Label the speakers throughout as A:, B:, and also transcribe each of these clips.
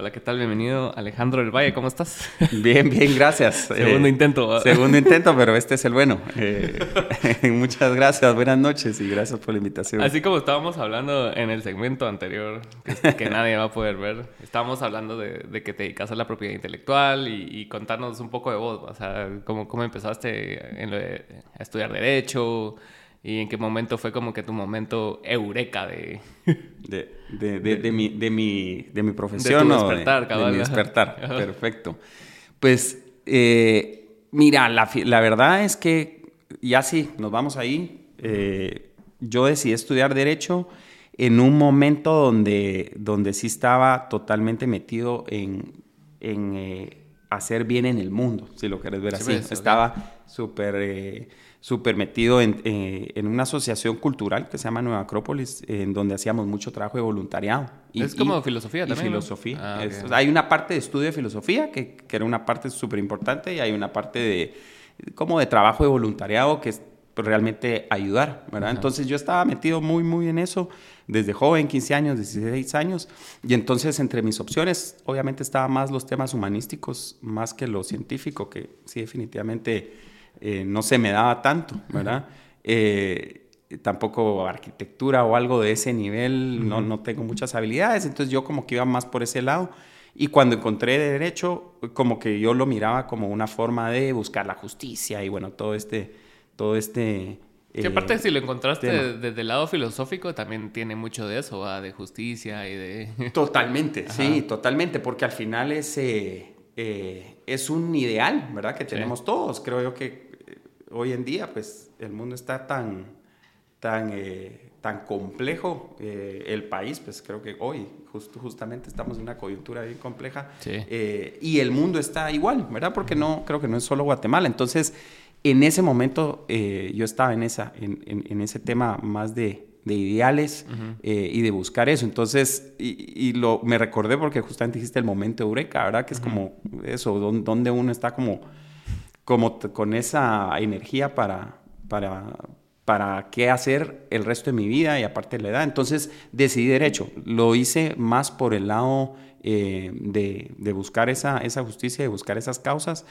A: Hola, ¿qué tal? Bienvenido Alejandro del Valle, ¿cómo estás?
B: Bien, bien, gracias.
A: segundo
B: Eh,
A: intento.
B: Segundo intento, pero este es el bueno. Eh, muchas gracias, buenas noches y gracias por la invitación.
A: Así como estábamos hablando en el segmento anterior, que, que nadie va a poder ver, estábamos hablando de, de que te dedicas a la propiedad intelectual y, y contarnos un poco de vos, o sea, cómo, cómo empezaste en lo de- a estudiar Derecho y en qué momento fue como que tu momento eureka de...
B: De, de, de, de mi, de, mi, de mi profesión.
A: De tu
B: o
A: despertar,
B: de,
A: cabal,
B: mi despertar,
A: Ajá.
B: perfecto. Pues, eh, mira, la, la verdad es que ya sí, nos vamos ahí. Eh, yo decidí estudiar Derecho en un momento donde, donde sí estaba totalmente metido en, en eh, hacer bien en el mundo, si lo querés ver
A: Sí,
B: así.
A: pues.
B: Estaba súper eh, súper metido en, eh, en una asociación cultural que se llama Nueva Acrópolis, en donde hacíamos mucho trabajo de voluntariado.
A: Es como filosofía
B: y
A: también, ¿no?
B: filosofía.
A: Ah,
B: Es-
A: ok.
B: o sea, hay una parte de estudio de filosofía, que, que era una parte súper importante, y hay una parte de como de trabajo de voluntariado, que es realmente ayudar, ¿verdad? Entonces yo estaba metido muy, muy en eso, desde joven, 15 años, 16 años, y entonces entre mis opciones, obviamente estaba más los temas humanísticos, más que lo científico, que sí, definitivamente eh, no se me daba tanto, ¿verdad? Eh, tampoco arquitectura o algo de ese nivel, no, no tengo muchas habilidades, entonces yo como que iba más por ese lado. Y cuando encontré derecho, como que yo lo miraba como una forma de buscar la justicia y bueno, todo este, todo este...
A: Que
B: eh,
A: aparte si lo encontraste
B: tema.
A: desde el lado filosófico también tiene mucho de eso, ¿va? de justicia y de...
B: Totalmente,
A: Ajá.
B: sí, totalmente, porque al final es, eh, eh, es un ideal, ¿verdad? Que
A: Sí.
B: tenemos todos. Creo yo que hoy en día, pues, el mundo está tan, tan, eh, tan complejo. eh, el país, pues, creo que hoy, justo, justamente, estamos en una coyuntura bien compleja.
A: Sí.
B: Eh, y el mundo está igual, ¿verdad? Porque no, creo que no es solo Guatemala. Entonces, en ese momento yo estaba en, esa, en, en- en ese tema más de, de ideales eh, y de buscar eso. Entonces, y, y lo, me recordé porque justamente dijiste el momento eureka, ¿verdad? Que es como eso, don- donde uno está como, como con esa energía para, para, para qué hacer el resto de mi vida y aparte de la edad. Entonces decidí derecho. Lo hice más por el lado eh, de, de buscar esa, esa justicia, de buscar esas causas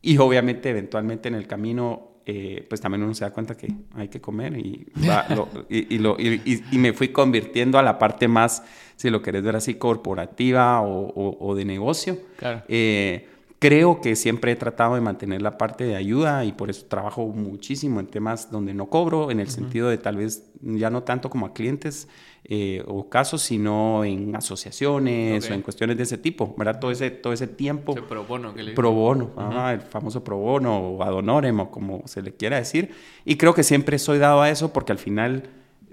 B: y obviamente eventualmente en el camino... eh, pues también uno se da cuenta que hay que comer y, va- lo- y, y lo- y me fui convirtiendo a la parte más, si lo querés ver así, corporativa o, o- o de negocio.
A: Claro.
B: Eh, creo que siempre he tratado de mantener la parte de ayuda y por eso trabajo muchísimo en temas donde no cobro, en el sentido de tal vez ya no tanto como a clientes eh, o casos, sino en asociaciones o en cuestiones de ese tipo, ¿verdad? Todo ese, todo ese tiempo.
A: Pro bono que le
B: Pro bono, el famoso pro bono o ad honorem o como se le quiera decir. Y creo que siempre soy dado a eso porque al final,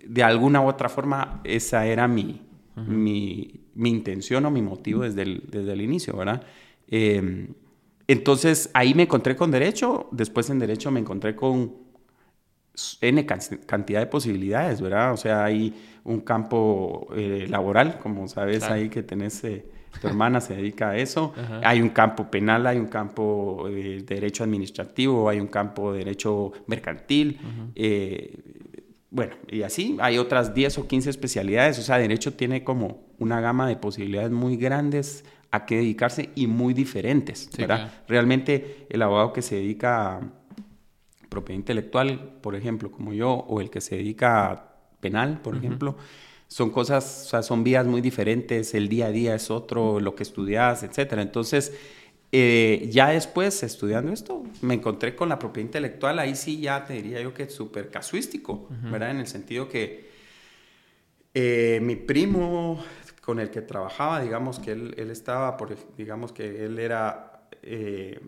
B: de alguna u otra forma, esa era mi, mi, mi intención o mi motivo desde el, desde el inicio, ¿verdad? Eh, entonces ahí me encontré con derecho, después en derecho me encontré con N can- cantidad de posibilidades, ¿verdad? O sea, hay un campo eh, laboral, como sabes
A: Claro.
B: ahí que tenés, eh, tu hermana se dedica a eso.
A: Ajá.
B: Hay un campo penal, hay un campo eh, de derecho administrativo, hay un campo de derecho mercantil. eh, bueno, y así hay otras 10 o 15 especialidades. O sea, derecho tiene como una gama de posibilidades muy grandes a qué dedicarse y muy diferentes,
A: Sí,
B: ¿verdad?
A: claro.
B: Realmente el abogado que se dedica a propiedad intelectual, por ejemplo, como yo, o el que se dedica a penal, por ejemplo, son cosas, o sea, son vías muy diferentes, el día a día es otro, lo que estudias, etcétera. Entonces, eh, ya después, estudiando esto, me encontré con la propiedad intelectual, ahí sí ya te diría yo que es súper casuístico, ¿verdad? En el sentido que eh, mi primo con el que trabajaba, digamos que él, él estaba, por, digamos que él era eh,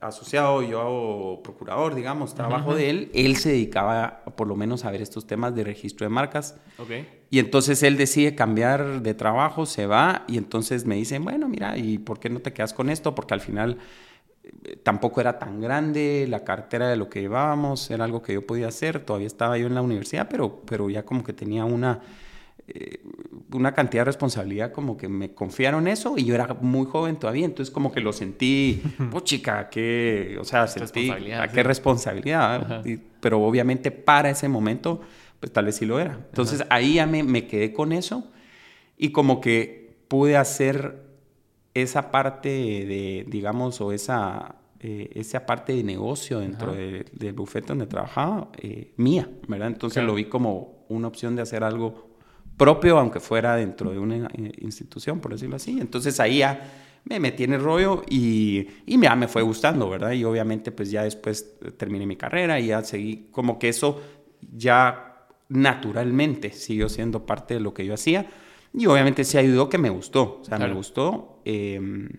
B: asociado, yo hago procurador, digamos, trabajo de él, él se dedicaba por lo menos a ver estos temas de registro de marcas.
A: Ok.
B: Y entonces él decide cambiar de trabajo, se va y entonces me dicen, bueno, mira, ¿y por qué no te quedas con esto? Porque al final eh, tampoco era tan grande la cartera de lo que llevábamos, era algo que yo podía hacer, todavía estaba yo en la universidad, pero, pero ya como que tenía una, eh, una cantidad de responsabilidad, como que me confiaron eso y yo era muy joven todavía, entonces como que lo sentí, oh chica, qué, o sea, sentí,
A: Responsabilidad,
B: "Ah,
A: sí.
B: qué responsabilidad, y- pero obviamente para ese momento, pues tal vez sí lo era. Entonces ahí ya me, me quedé con eso y como que pude hacer esa parte de, digamos, o esa, eh, esa parte de negocio dentro del bufete donde trabajaba, eh, mía, ¿verdad? Entonces lo vi como una opción de hacer algo propio, aunque fuera dentro de una eh, institución, por decirlo así. Entonces ahí ya me metí en el rollo y, y ya me fue gustando, ¿verdad? Y obviamente pues ya después terminé mi carrera y ya seguí, como que eso ya naturalmente siguió siendo parte de lo que yo hacía. Y obviamente se ayudó que me gustó, o sea, me gustó. Em,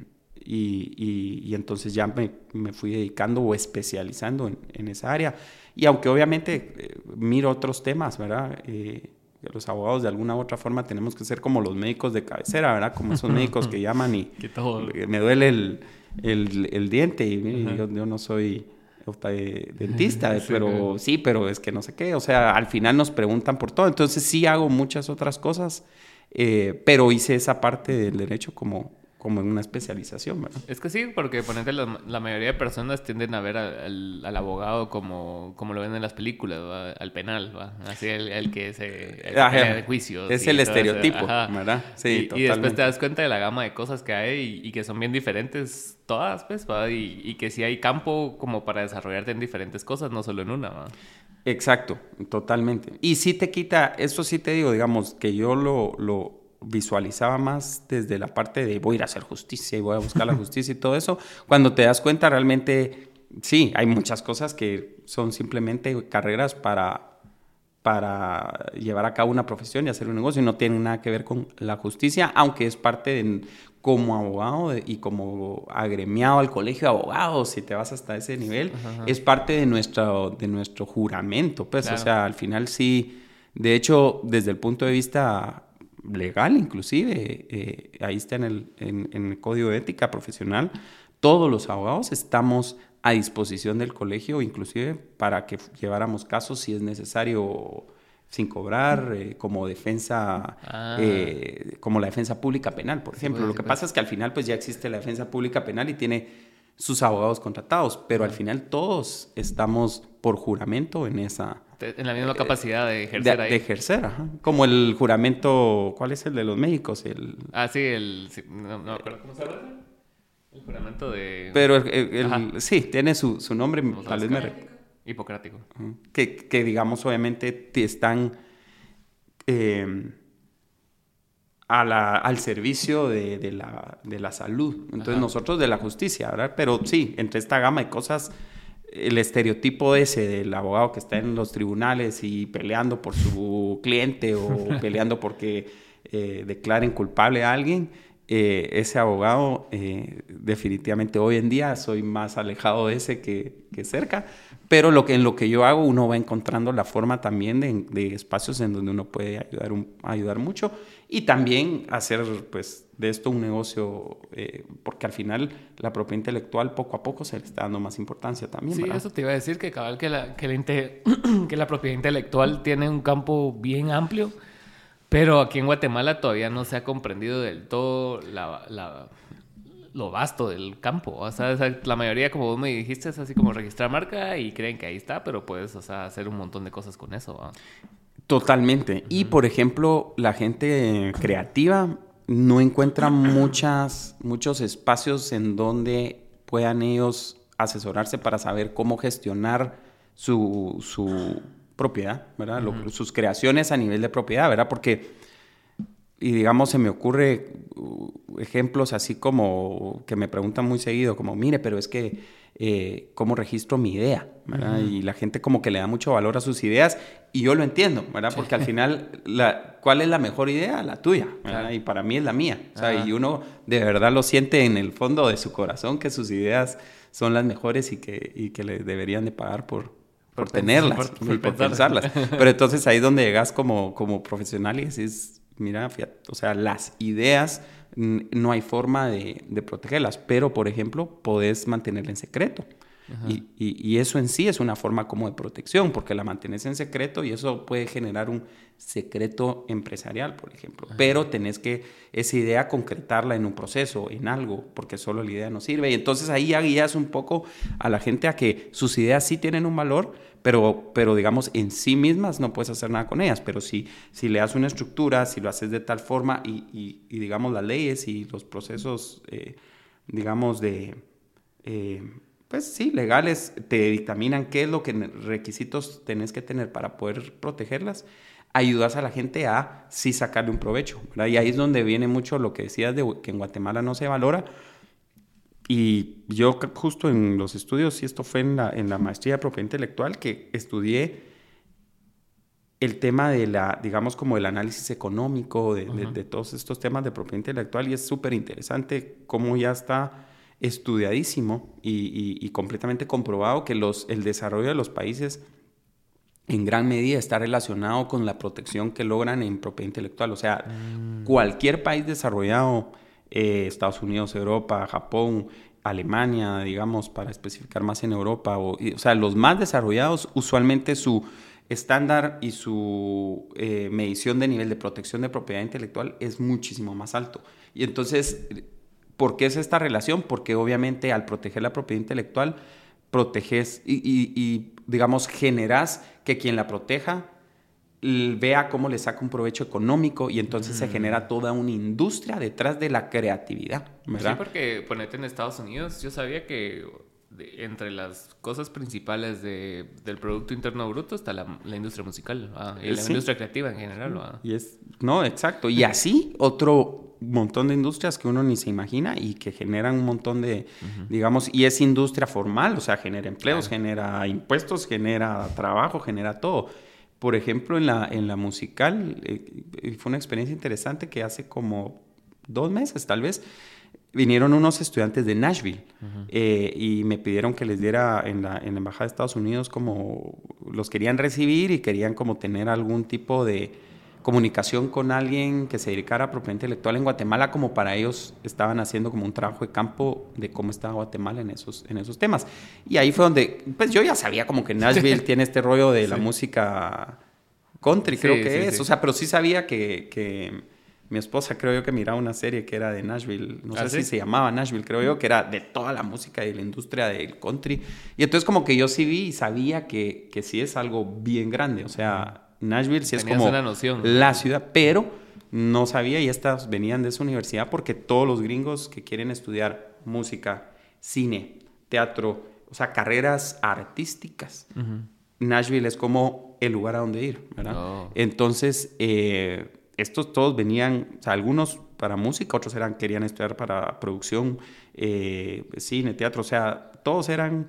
B: y, y, entonces ya me, me, fui dedicando o especializando en, en esa área. Y aunque obviamente eh, miro otros temas, ¿verdad? Eh, los abogados de alguna u otra forma tenemos que ser como los médicos de cabecera, ¿verdad? Como esos médicos que llaman y me duele el, el, el diente y, yo, yo, no soy eh, dentista, pero sí, pero es que no sé qué, o sea, al final nos preguntan por todo, entonces sí hago muchas otras cosas, eh, pero hice esa parte del derecho como, como en una especialización, ¿verdad?
A: Es que sí, porque ponente, la, la mayoría de personas tienden a ver al, al, abogado como, como lo ven en las películas, al penal, ¿va? así el, el, que se el de juicios.
B: Es el estereotipo, ¿verdad?
A: Sí, y, y, después te das cuenta de la gama de cosas que hay y, y que son bien diferentes todas, pues, ¿va? Y, y, que sí hay campo como para desarrollarte en diferentes cosas, no solo en una, ¿va?
B: Exacto, totalmente. Y sí te quita, eso sí te digo, digamos, que yo lo, lo visualizaba más desde la parte de voy a ir a hacer justicia y voy a buscar la justicia y todo eso, cuando te das cuenta realmente, sí, hay muchas cosas que son simplemente carreras para, para llevar a cabo una profesión y hacer un negocio y no tienen nada que ver con la justicia, aunque es parte de, como abogado y como agremiado al colegio de abogados, si te vas hasta ese nivel, es parte de nuestro, de nuestro juramento, pues, o sea, al final sí, de hecho, desde el punto de vista legal inclusive, eh, ahí está en el, en, el Código de Ética Profesional, todos los abogados estamos a disposición del colegio, inclusive para que lleváramos casos si es necesario sin cobrar, eh, como defensa, ah. eh, como la defensa pública penal, por ejemplo. Lo que pasa es que al final pues ya existe la defensa pública penal y tiene sus abogados contratados, pero al final todos estamos por juramento en esa,
A: en la misma capacidad de ejercer
B: de, ahí. De ejercer, ajá. Como el juramento, ¿cuál es el de los médicos? El...
A: Ah, sí, el... no, no, ¿cómo se llama? El juramento de...
B: Pero el, sí, tiene su, su nombre, tal vez me...
A: Hipocrático.
B: Que, que, digamos, obviamente, están eh, a la, al servicio de, de, la, de, la, salud. Entonces, nosotros de la justicia, ¿verdad? Pero sí, entre esta gama de cosas el estereotipo ese del abogado que está en los tribunales y peleando por su cliente o peleando porque eh, declaren culpable a alguien, eh, ese abogado eh, definitivamente hoy en día soy más alejado de ese que, que, cerca, pero lo que, en lo que yo hago uno va encontrando la forma también de, de espacios en donde uno puede ayudar, un, ayudar mucho y también hacer pues de esto un negocio, eh, porque al final la propiedad intelectual poco a poco se le está dando más importancia también.
A: Sí, eso te iba a decir, que cabal que la, que la, que la propiedad intelectual tiene un campo bien amplio, pero aquí en Guatemala todavía no se ha comprendido del todo la, la, lo vasto del campo. O sea, la mayoría, como vos me dijiste, es así como registrar marca y creen que ahí está, pero puedes o sea, hacer un montón de cosas con eso.
B: Totalmente. Y por ejemplo, la gente creativa no encuentran muchas, muchos espacios en donde puedan ellos asesorarse para saber cómo gestionar su, su propiedad, ¿verdad? sus creaciones a nivel de propiedad, ¿verdad? Porque, y digamos, se me ocurre uh, ejemplos así como que me preguntan muy seguido, como, mire, pero es que eh, cómo registro mi idea, ¿verdad? Y la gente como que le da mucho valor a sus ideas y yo lo entiendo, ¿verdad? Porque al final, la, ¿cuál es la mejor idea? La tuya, ¿verdad? Y para mí es la mía. O sea, y uno de verdad lo siente en el fondo de su corazón que sus ideas son las mejores y que, y que le deberían de pagar por, por, tenerlas, por, por, pensarlas. Pero entonces ahí es donde llegas como, como profesional y mira, o sea, las ideas no hay forma de, protegerlas, pero por ejemplo, podés mantenerla en secreto. Y, y, eso en sí es una forma como de protección, porque la mantienes en secreto y eso puede generar un secreto empresarial, por ejemplo. Pero tenés que esa idea concretarla en un proceso, en algo, porque solo la idea no sirve. Y entonces ahí ya guías un poco a la gente a que sus ideas sí tienen un valor, pero, pero digamos en sí mismas no puedes hacer nada con ellas. Pero si, si le das una estructura, si lo haces de tal forma y, y, digamos las leyes y los procesos, eh, digamos, de... Eh, pues sí, legales te dictaminan qué es lo que requisitos tenés que tener para poder protegerlas ayudas a la gente a sí sacarle un provecho. Y ahí es donde viene mucho lo que decías de que en Guatemala no se valora. Y yo justo en los estudios, y esto fue en la, en la maestría de propiedad intelectual, que estudié el tema de la, digamos, como el análisis económico de, de, todos estos temas de propiedad intelectual y es súper interesante cómo ya está estudiadísimo y, y, completamente comprobado que los, el desarrollo de los países en gran medida está relacionado con la protección que logran en propiedad intelectual. O sea, mm. cualquier país desarrollado, eh, Estados Unidos, Europa, Japón, Alemania, digamos, para especificar más en Europa, o, o sea, los más desarrollados, usualmente su estándar y su eh, medición de nivel de protección de propiedad intelectual es muchísimo más alto. Y entonces, ¿por qué es esta relación? Porque obviamente al proteger la propiedad intelectual, proteges y, digamos, generas que quien la proteja vea cómo le saca un provecho económico y entonces se genera mm. toda una industria detrás de la creatividad. ¿verdad?
A: Sí, porque ponete en Estados Unidos, yo sabía que entre las cosas principales de, del Producto Interno Bruto está la, industria musical y la industria creativa en general.
B: Y es, no, exacto. Y así otro montón de industrias que uno ni se imagina y que generan un montón de, digamos, y es industria formal, o sea, genera empleos, genera impuestos, genera trabajo, genera todo. Por ejemplo, en la, en la musical, eh, fue una experiencia interesante que hace como dos meses tal vez, vinieron unos estudiantes de Nashville eh, y me pidieron que les diera en la, en la Embajada de Estados Unidos como los querían recibir y querían como tener algún tipo de comunicación con alguien que se dedicara a propiedad intelectual en Guatemala, como para ellos estaban haciendo como un trabajo de campo de cómo estaba Guatemala en esos, en esos temas. Y ahí fue donde, pues yo ya sabía como que Nashville tiene este rollo de la música country, creo que es, o sea, pero sí sabía que, que mi esposa creo yo que miraba una serie que era de Nashville, no sé ¿Ah, si se llamaba Nashville, creo yo, que era de toda la música y la industria del country. Y entonces como que yo sí vi y sabía que, que sí es algo bien grande, o sea, Nashville sí es como la ciudad, pero no sabía y estas venían de esa universidad porque todos los gringos que quieren estudiar música, cine, teatro, o sea, carreras artísticas, Nashville es como el lugar a donde ir, ¿verdad? Oh. Entonces, eh, estos todos venían, o sea, algunos para música, otros eran, querían estudiar para producción, eh, cine, teatro, o sea, todos eran,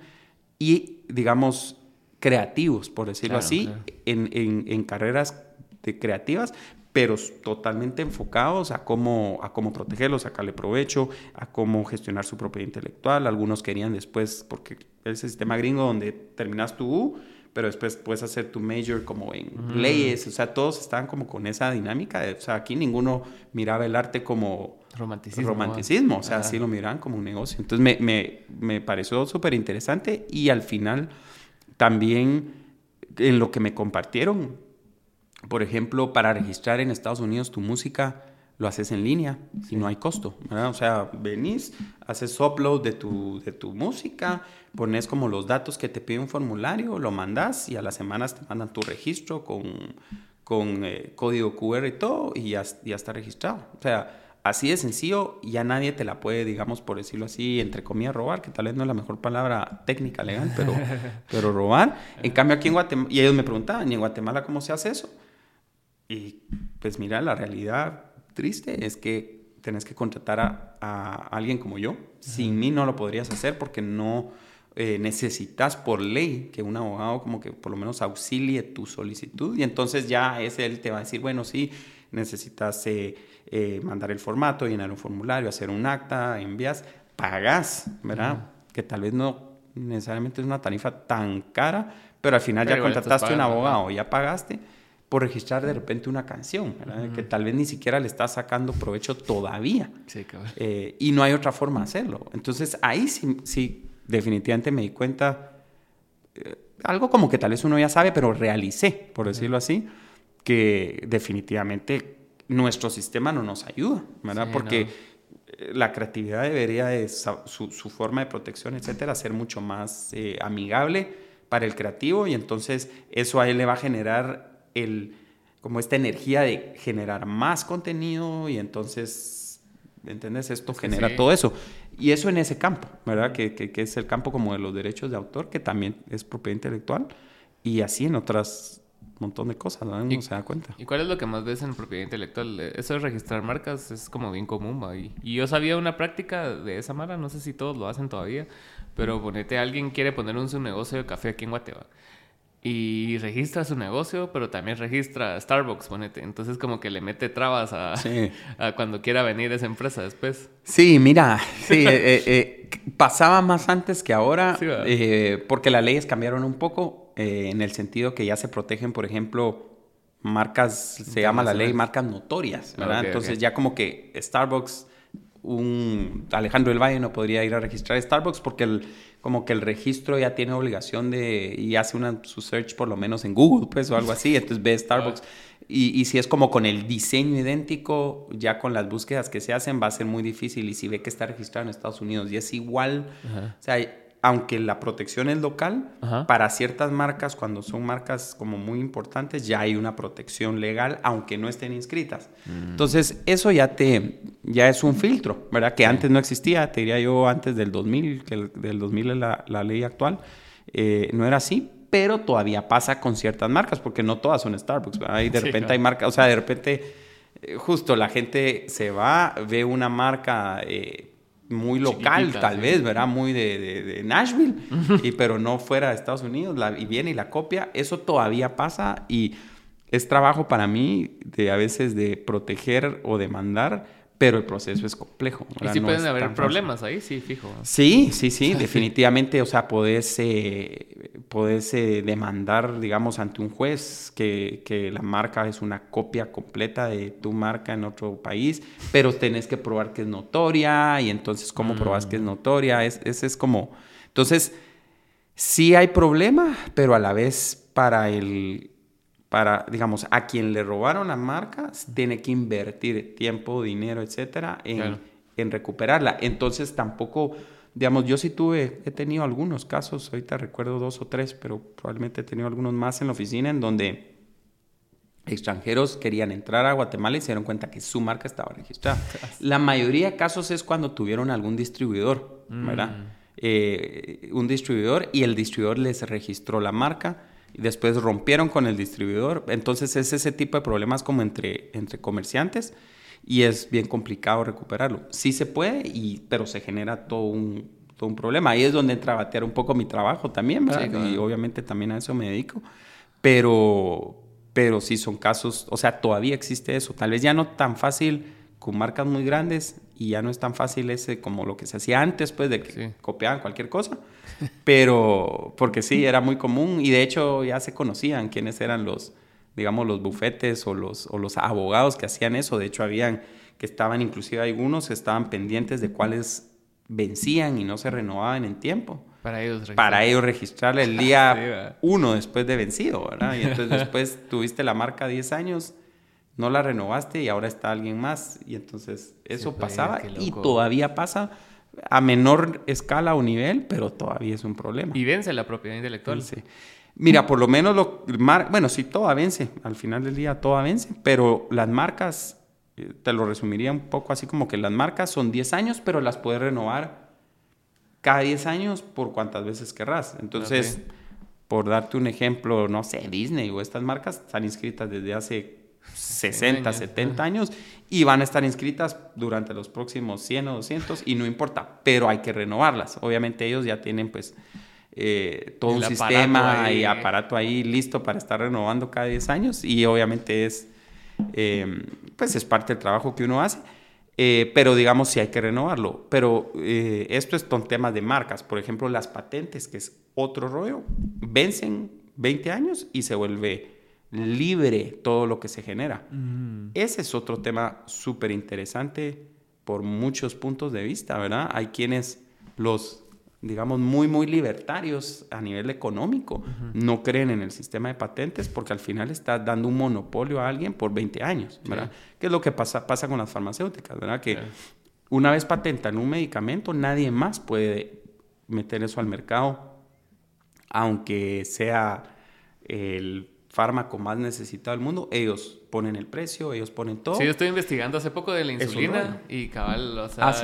B: y digamos, creativos, por decirlo así, En, en, carreras de creativas, pero totalmente enfocados a cómo, a cómo protegerlos, sacarle provecho, a cómo gestionar su propiedad intelectual. Algunos querían después, porque ese sistema gringo donde terminas tu U, pero después puedes hacer tu major como en leyes, o sea, todos estaban como con esa dinámica, o sea, aquí ninguno miraba el arte como romanticismo, romanticismo o sea, así lo miraban como un negocio. Entonces me, me, me pareció súper interesante y al final también en lo que me compartieron, por ejemplo, para registrar en Estados Unidos tu música, lo haces en línea y no hay costo, ¿verdad? O sea, venís, haces upload de tu, de tu música, pones como los datos que te pide un formulario, lo mandas y a las semanas te mandan tu registro con, con eh, código QR y todo y ya, ya está registrado. O sea, así de sencillo, ya nadie te la puede, digamos, por decirlo así, entre comillas, robar, que tal vez no es la mejor palabra técnica legal, pero, pero robar. En cambio, aquí en Guatemala, y ellos me preguntaban, ¿y en Guatemala cómo se hace eso? Y pues mira, la realidad triste es que tenés que contratar a, alguien como yo. Sin mí no lo podrías hacer porque no eh, necesitas por ley que un abogado como que por lo menos auxilie tu solicitud. Y entonces ya es él te va a decir, bueno, sí, necesitas eh, eh, mandar el formato, llenar un formulario, hacer un acta, envías, pagas, ¿verdad? Que tal vez no necesariamente es una tarifa tan cara, pero al final ya contrataste un abogado, ya pagaste por registrar de repente una canción, que tal vez ni siquiera le estás sacando provecho todavía. Sí, eh, y no hay otra forma de hacerlo. Entonces ahí sí, sí definitivamente me di cuenta, eh, algo como que tal vez uno ya sabe, pero realicé, por decirlo así, que definitivamente nuestro sistema no nos ayuda, ¿verdad? Porque la creatividad debería, de, su, forma de protección, etcétera, ser mucho más eh, amigable para el creativo y entonces eso a él le va a generar el, como esta energía de generar más contenido y entonces, ¿entiendes? Esto genera todo eso. Y eso en ese campo, ¿verdad? Que, que, es el campo como de los derechos de autor, que también es propiedad intelectual, y así en otras montón de cosas, ¿no? Uno se da cuenta.
A: ¿Y cuál es lo que más ves en propiedad intelectual? Eso de registrar marcas es como bien común, Y, yo sabía una práctica de esa manera, no sé si todos lo hacen todavía, pero ponete, alguien quiere poner un su negocio de café aquí en Guatemala y registra su negocio, pero también registra Starbucks, ponete. Entonces como que le mete trabas a, cuando quiera venir esa empresa después.
B: Sí, mira, sí, eh, eh, pasaba más antes que ahora, eh, porque las leyes cambiaron un poco eh, en el sentido que ya se protegen, por ejemplo, marcas, se llama la ley marcas notorias, ¿verdad? Entonces ya como que Starbucks, un Alejandro del Valle no podría ir a registrar Starbucks porque el, como que el registro ya tiene obligación de, y hace una, su search por lo menos en Google, pues, o algo así, entonces ve Starbucks. Y, y, si es como con el diseño idéntico, ya con las búsquedas que se hacen va a ser muy difícil. Y si ve que está registrado en Estados Unidos y es igual, o sea, aunque la protección es local, para ciertas marcas, cuando son marcas como muy importantes, ya hay una protección legal, aunque no estén inscritas. Mm. Entonces, eso ya te, ya es un filtro, ¿verdad? Que antes no existía, te diría yo antes del 2000, que del 2000 es la, la ley actual, eh, no era así, pero todavía pasa con ciertas marcas, porque no todas son Starbucks, ¿verdad? Y de repente hay marcas, o sea, de repente, eh, justo la gente se va, ve una marca... Eh, muy local, tal vez, ¿verdad? Muy de, Nashville, y, pero no fuera de Estados Unidos, la, y viene y la copia. Eso todavía pasa y es trabajo para mí de a veces de proteger o demandar pero el proceso es complejo.
A: Y sí pueden haber problemas ahí, sí, fijo.
B: Sí, sí, sí, definitivamente, o sea, podés, eh, eh, demandar, digamos, ante un juez que, que, la marca es una copia completa de tu marca en otro país, pero tenés que probar que es notoria y entonces, ¿cómo probas que es mm. notoria? Ese es, es como... Entonces, sí hay problema, pero a la vez para el para, digamos, a quien le robaron la marca, tiene que invertir tiempo, dinero, etcétera, en, en recuperarla. Entonces tampoco, digamos, yo sí tuve, he tenido algunos casos, ahorita recuerdo dos o tres, pero probablemente he tenido algunos más en la oficina en donde extranjeros querían entrar a Guatemala y se dieron cuenta que su marca estaba registrada. La mayoría de casos es cuando tuvieron algún distribuidor, ¿verdad? Mm. Eh, un distribuidor y el distribuidor les registró la marca y después rompieron con el distribuidor. Entonces es ese tipo de problemas como entre, entre comerciantes y es bien complicado recuperarlo. Sí se puede, y, pero se genera todo un, todo un problema. Ahí es donde entra a batear un poco mi trabajo también, ¿verdad? Y obviamente también a eso me dedico. Pero, pero sí son casos, o sea, todavía existe eso. Tal vez ya no tan fácil con marcas muy grandes y ya no es tan fácil ese como lo que se hacía antes, pues de que copiaban cualquier cosa. Pero, porque sí, era muy común y de hecho ya se conocían quiénes eran los, digamos, los bufetes o los, o los abogados que hacían eso. De hecho, habían que estaban, inclusive algunos estaban pendientes de cuáles vencían y no se renovaban en tiempo.
A: Para ellos
B: Para ellos registrar el día uno después de vencido, ¿verdad? Y entonces después tuviste la marca 10 años, no la renovaste y ahora está alguien más. Y entonces eso pasaba y todavía pasa a menor escala o nivel, pero todavía es un problema.
A: Y vence la propiedad intelectual.
B: Sí. Mira, por lo menos, lo, bueno, sí, toda vence, al final del día toda vence, pero las marcas, eh, te lo resumiría un poco así como que las marcas son 10 años, pero las puedes renovar cada 10 años por cuantas veces querrás. Entonces, por darte un ejemplo, no sé, Disney o estas marcas están inscritas desde hace 60, 70 años y van a estar inscritas durante los próximos 100 o 200 y no importa, pero hay que renovarlas. Obviamente ellos ya tienen pues eh, todo un sistema y aparato ahí listo para estar renovando cada 10 años y obviamente es eh, pues es parte del trabajo que uno hace. Eh, pero digamos si hay que renovarlo. Pero esto es con temas de marcas. Por ejemplo, las patentes, que es otro rollo, vencen 20 años y se vuelve libre todo lo que se genera. Mm. Ese es otro tema súper interesante por muchos puntos de vista, ¿verdad? Hay quienes los digamos, muy, muy libertarios a nivel económico, no creen en el sistema de patentes porque al final está dando un monopolio a alguien por 20 años, ¿verdad? ¿Qué es lo que pasa, pasa con las farmacéuticas, ¿verdad? Que una vez patentan un medicamento, nadie más puede meter eso al mercado, aunque sea el fármaco más necesitado del mundo, ellos ponen el precio, ellos ponen todo.
A: Sí, yo estoy investigando hace poco de la insulina y cabal, o sea,
B: ¿Ah,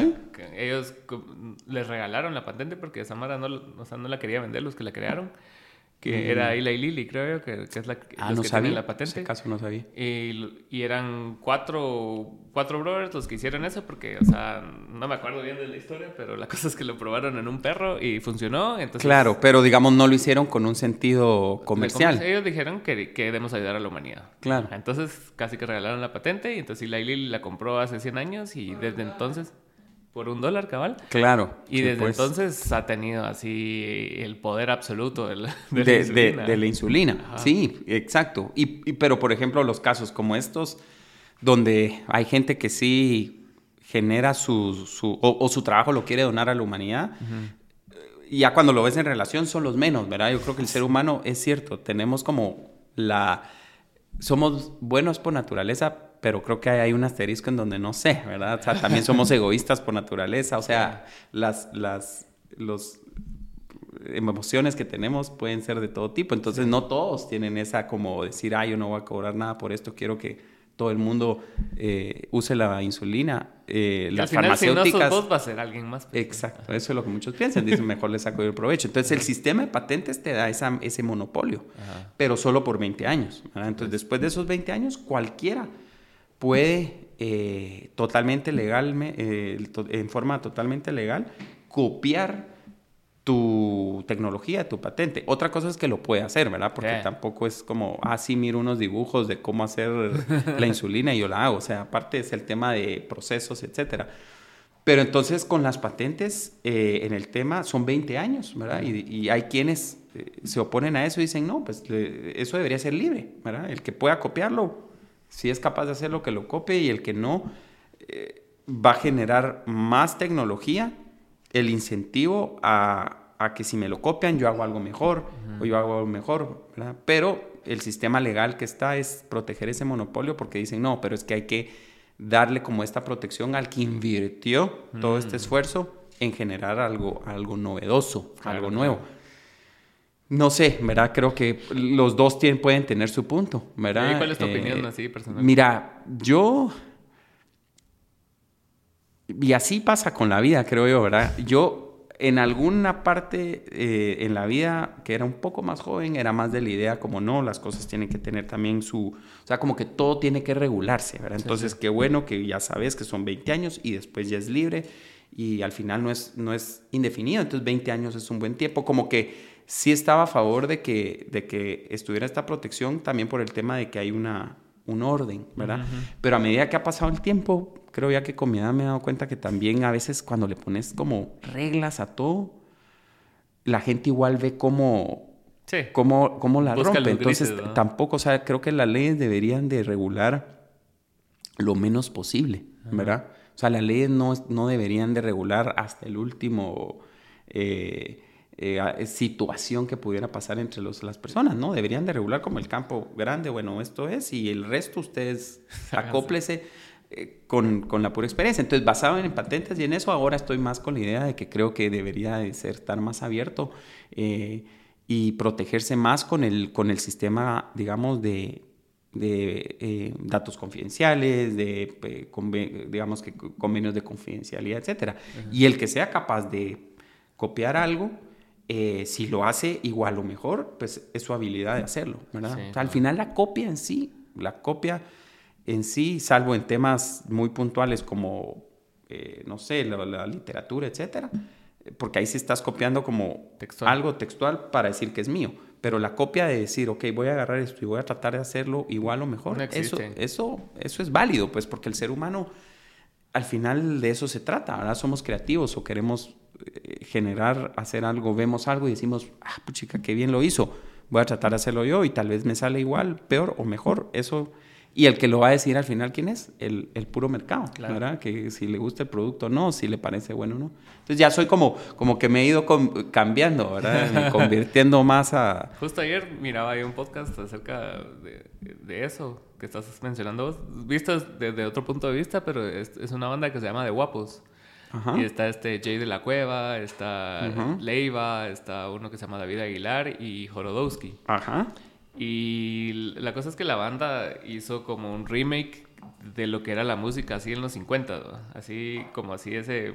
A: ellos les regalaron la patente porque Samara no, o sea, no la quería vender, los que la crearon que era Eli Lilly, creo yo, que, es la
B: ah, los que sabía. la patente. caso no sabía.
A: Y, y, eran cuatro, cuatro brothers los que hicieron eso, porque, o sea, no me acuerdo bien de la historia, pero la cosa es que lo probaron en un perro y funcionó. Entonces,
B: claro, pero digamos no lo hicieron con un sentido comercial.
A: Ellos dijeron que, que debemos ayudar a la humanidad.
B: Claro.
A: Entonces casi que regalaron la patente y entonces Eli Lilly la compró hace 100 años y desde entonces por un dólar, cabal.
B: Claro.
A: Y desde pues. entonces ha tenido así el poder absoluto de la,
B: de, la insulina. Sí, exacto. Y, pero, por ejemplo, los casos como estos, donde hay gente que sí genera su, su o, su trabajo lo quiere donar a la humanidad, ya cuando lo ves en relación son los menos, ¿verdad? Yo creo que el ser humano es cierto, tenemos como la... Somos buenos por naturaleza, pero creo que hay un asterisco en donde no sé, ¿verdad? O sea, también somos egoístas por naturaleza, o sea, las, las, los emociones que tenemos pueden ser de todo tipo, entonces no todos tienen esa como decir, ah, yo no voy a cobrar nada por esto, quiero que todo el mundo eh, use la insulina. Eh, las
A: al
B: final, farmacéuticas.
A: Si no va a ser alguien más.
B: Pues. Exacto, eso es lo que muchos piensan. Dicen, mejor le saco el provecho. Entonces, el sistema de patentes te da esa, ese monopolio, pero solo por 20 años. Entonces, después de esos 20 años, cualquiera puede eh, totalmente legal, eh, en forma totalmente legal, copiar tu tecnología, tu patente. Otra cosa es que lo puede hacer, ¿verdad? Porque tampoco es como, ah, sí, miro unos dibujos de cómo hacer la insulina y yo la hago. O sea, aparte es el tema de procesos, etcétera. Pero entonces con las patentes eh, en el tema son 20 años, ¿verdad? Y, y hay quienes se oponen a eso y dicen, no, pues eso debería ser libre, ¿verdad? El que pueda copiarlo, si es capaz de hacerlo, que lo copie y el que no, eh, va a generar más tecnología, el incentivo a, que si me lo copian yo hago algo mejor o yo hago algo mejor, Pero el sistema legal que está es proteger ese monopolio porque dicen, no, pero es que hay que darle como esta protección al que invirtió todo este esfuerzo en generar algo, algo novedoso, algo nuevo. No sé, ¿verdad? Creo que los dos tienen, pueden tener su punto, ¿verdad?
A: ¿Y cuál es tu opinión eh, así personal?
B: Mira, yo... Y así pasa con la vida, creo yo, ¿verdad? Yo en alguna parte eh, en la vida que era un poco más joven, era más de la idea como no, las cosas tienen que tener también su... O sea, como que todo tiene que regularse, ¿verdad? Entonces, qué bueno que ya sabes que son 20 años y después ya es libre y al final no es, no es indefinido, entonces 20 años es un buen tiempo, como que sí estaba a favor de que, de que estuviera esta protección también por el tema de que hay una, un orden, ¿verdad? Pero a medida que ha pasado el tiempo, creo ya que con mi edad me he dado cuenta que también a veces cuando le pones como reglas a todo, la gente igual ve cómo, cómo, la rompe. Entonces, tampoco, o sea, creo que las leyes deberían de regular lo menos posible, ¿verdad? O sea, las leyes no, no deberían de regular hasta el último... Eh, eh, situación que pudiera pasar entre los, las personas, ¿no? Deberían de regular como el campo grande, bueno, esto es, y el resto ustedes acóplese eh, con, con, la pura experiencia. Entonces, basado en patentes y en eso, ahora estoy más con la idea de que creo que debería de ser estar más abierto eh, y protegerse más con el, con el sistema, digamos, de, de datos confidenciales, de, digamos que convenios de confidencialidad, etcétera. Y el que sea capaz de copiar algo, eh, si lo hace igual o mejor, pues es su habilidad de hacerlo, ¿verdad? al final la copia en sí, la copia en sí, salvo en temas muy puntuales como, eh, no sé, la, literatura, etcétera, porque ahí sí estás copiando como algo textual para decir que es mío. Pero la copia de decir, ok, voy a agarrar esto y voy a tratar de hacerlo igual o mejor, eso, eso, eso es válido, pues porque el ser humano al final de eso se trata, ¿verdad? Somos creativos o queremos eh, generar, hacer algo, vemos algo y decimos, ah, puchica, qué bien lo hizo, voy a tratar de hacerlo yo y tal vez me sale igual, peor o mejor, eso. Y el que lo va a decir al final, ¿quién es? El, el puro mercado, ¿verdad? Que si le gusta el producto o no, si le parece bueno o no. Entonces ya soy como, como que me he ido cambiando, ¿verdad? convirtiendo más a...
A: Justo ayer miraba ahí un podcast acerca de, de eso que estás mencionando vos, visto desde otro punto de vista, pero es, es una banda que se llama De Guapos. Y está este Jay de la Cueva, está Leiva, está uno que se llama David Aguilar y Jorodowski. Ajá. Y la cosa es que la banda hizo como un remake de lo que era la música así en los 50, así como así ese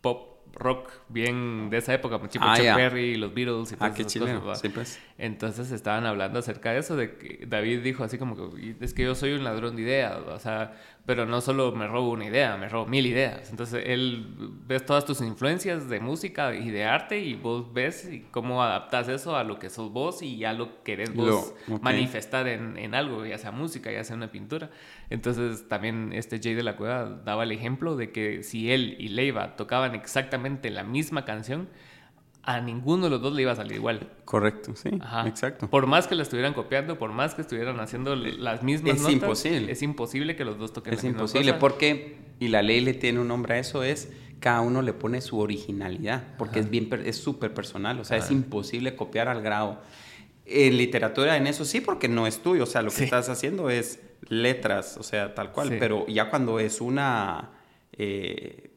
A: pop rock bien de esa época, tipo ah, Chuck Berry, los Beatles y ah, todas esas cosas. Pues. Entonces estaban hablando acerca de eso, de que David dijo así como que es que yo soy un ladrón de ideas, o sea, pero no solo me robo una idea, me robo mil ideas. Entonces él ves todas tus influencias de música y de arte y vos ves cómo adaptas eso a lo que sos vos y a lo que querés vos manifestar en, en, algo, ya sea música, ya sea una pintura. Entonces también este Jay de la Cueva daba el ejemplo de que si él y Leiva tocaban exactamente la misma canción, a ninguno de los dos le iba a salir igual.
B: Correcto, sí, exacto.
A: Por más que la estuvieran copiando, por más que estuvieran haciendo las mismas es imposible. es imposible que los dos toquen
B: Es imposible porque, y la ley le tiene un nombre a eso, es cada uno le pone su originalidad, porque es bien, es súper personal, o sea, es imposible copiar al grado. En literatura, en eso sí, porque no es tuyo, o sea, lo que estás haciendo es letras, o sea, tal cual, pero ya cuando es una, eh,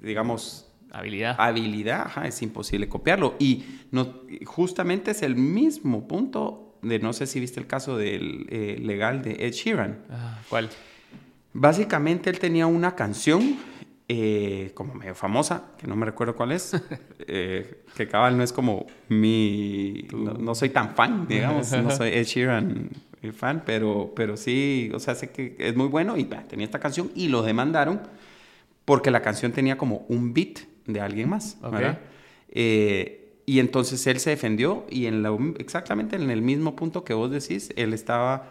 B: digamos,
A: Habilidad.
B: Habilidad, es imposible copiarlo. Y no, justamente es el mismo punto de, no sé si viste el caso del eh, legal de Ed Sheeran.
A: Ah, ¿Cuál?
B: Básicamente él tenía una canción eh, como medio famosa, que no me recuerdo cuál es, eh, que cabal no es como mi... No, soy tan fan, digamos, no soy Ed Sheeran fan, pero, pero sí, o sea, sé que es muy bueno y tenía esta canción y lo demandaron porque la canción tenía como un beat de alguien más, ¿verdad? Eh, y entonces él se defendió y en la, exactamente en el mismo punto que vos decís, él estaba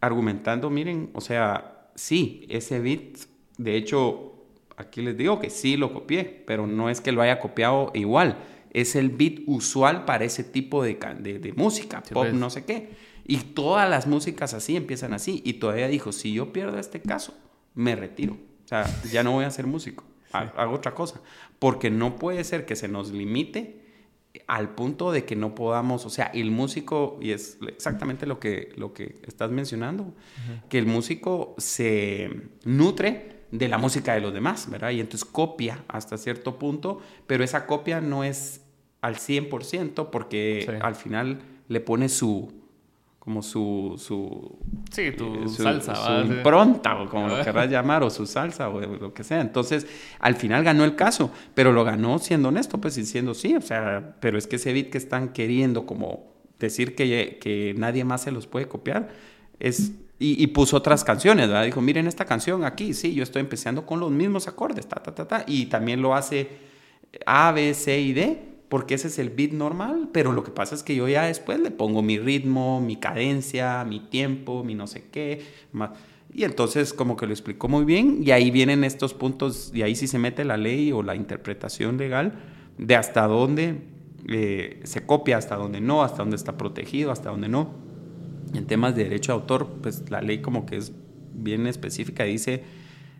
B: argumentando, miren, o sea, sí, ese beat, de hecho, aquí les digo que sí lo copié, pero no es que lo haya copiado igual, es el beat usual para ese tipo de, de, música, pop, pues. no sé qué. Y todas las músicas así empiezan así. Y todavía dijo, si yo pierdo este caso, me retiro. O sea, ya no voy a ser músico hago otra cosa. Porque no puede ser que se nos limite al punto de que no podamos, o sea, el músico, y es exactamente lo que, lo que estás mencionando, que el músico se nutre de la música de los demás, ¿verdad? Y entonces copia hasta cierto punto, pero esa copia no es al 100% porque al final le pone su, como su, su,
A: sí, tu eh, salsa,
B: su impronta, o como lo querrás llamar, o su salsa, o lo que sea. Entonces, al final ganó el caso, pero lo ganó siendo honesto, pues diciendo sí, o sea, pero es que ese beat que están queriendo como decir que, que nadie más se los puede copiar, es... Y, y, puso otras canciones, ¿verdad? Dijo, miren esta canción aquí, sí, yo estoy empezando con los mismos acordes, ta, ta, ta, ta, y también lo hace A, B, C y D, porque ese es el beat normal, pero lo que pasa es que yo ya después le pongo mi ritmo, mi cadencia, mi tiempo, mi no sé qué. Y entonces como que lo explicó muy bien y ahí vienen estos puntos, y ahí sí se mete la ley o la interpretación legal de hasta dónde eh, se copia, hasta dónde no, hasta dónde está protegido, hasta dónde no. En temas de derecho de autor, pues la ley como que es bien específica, dice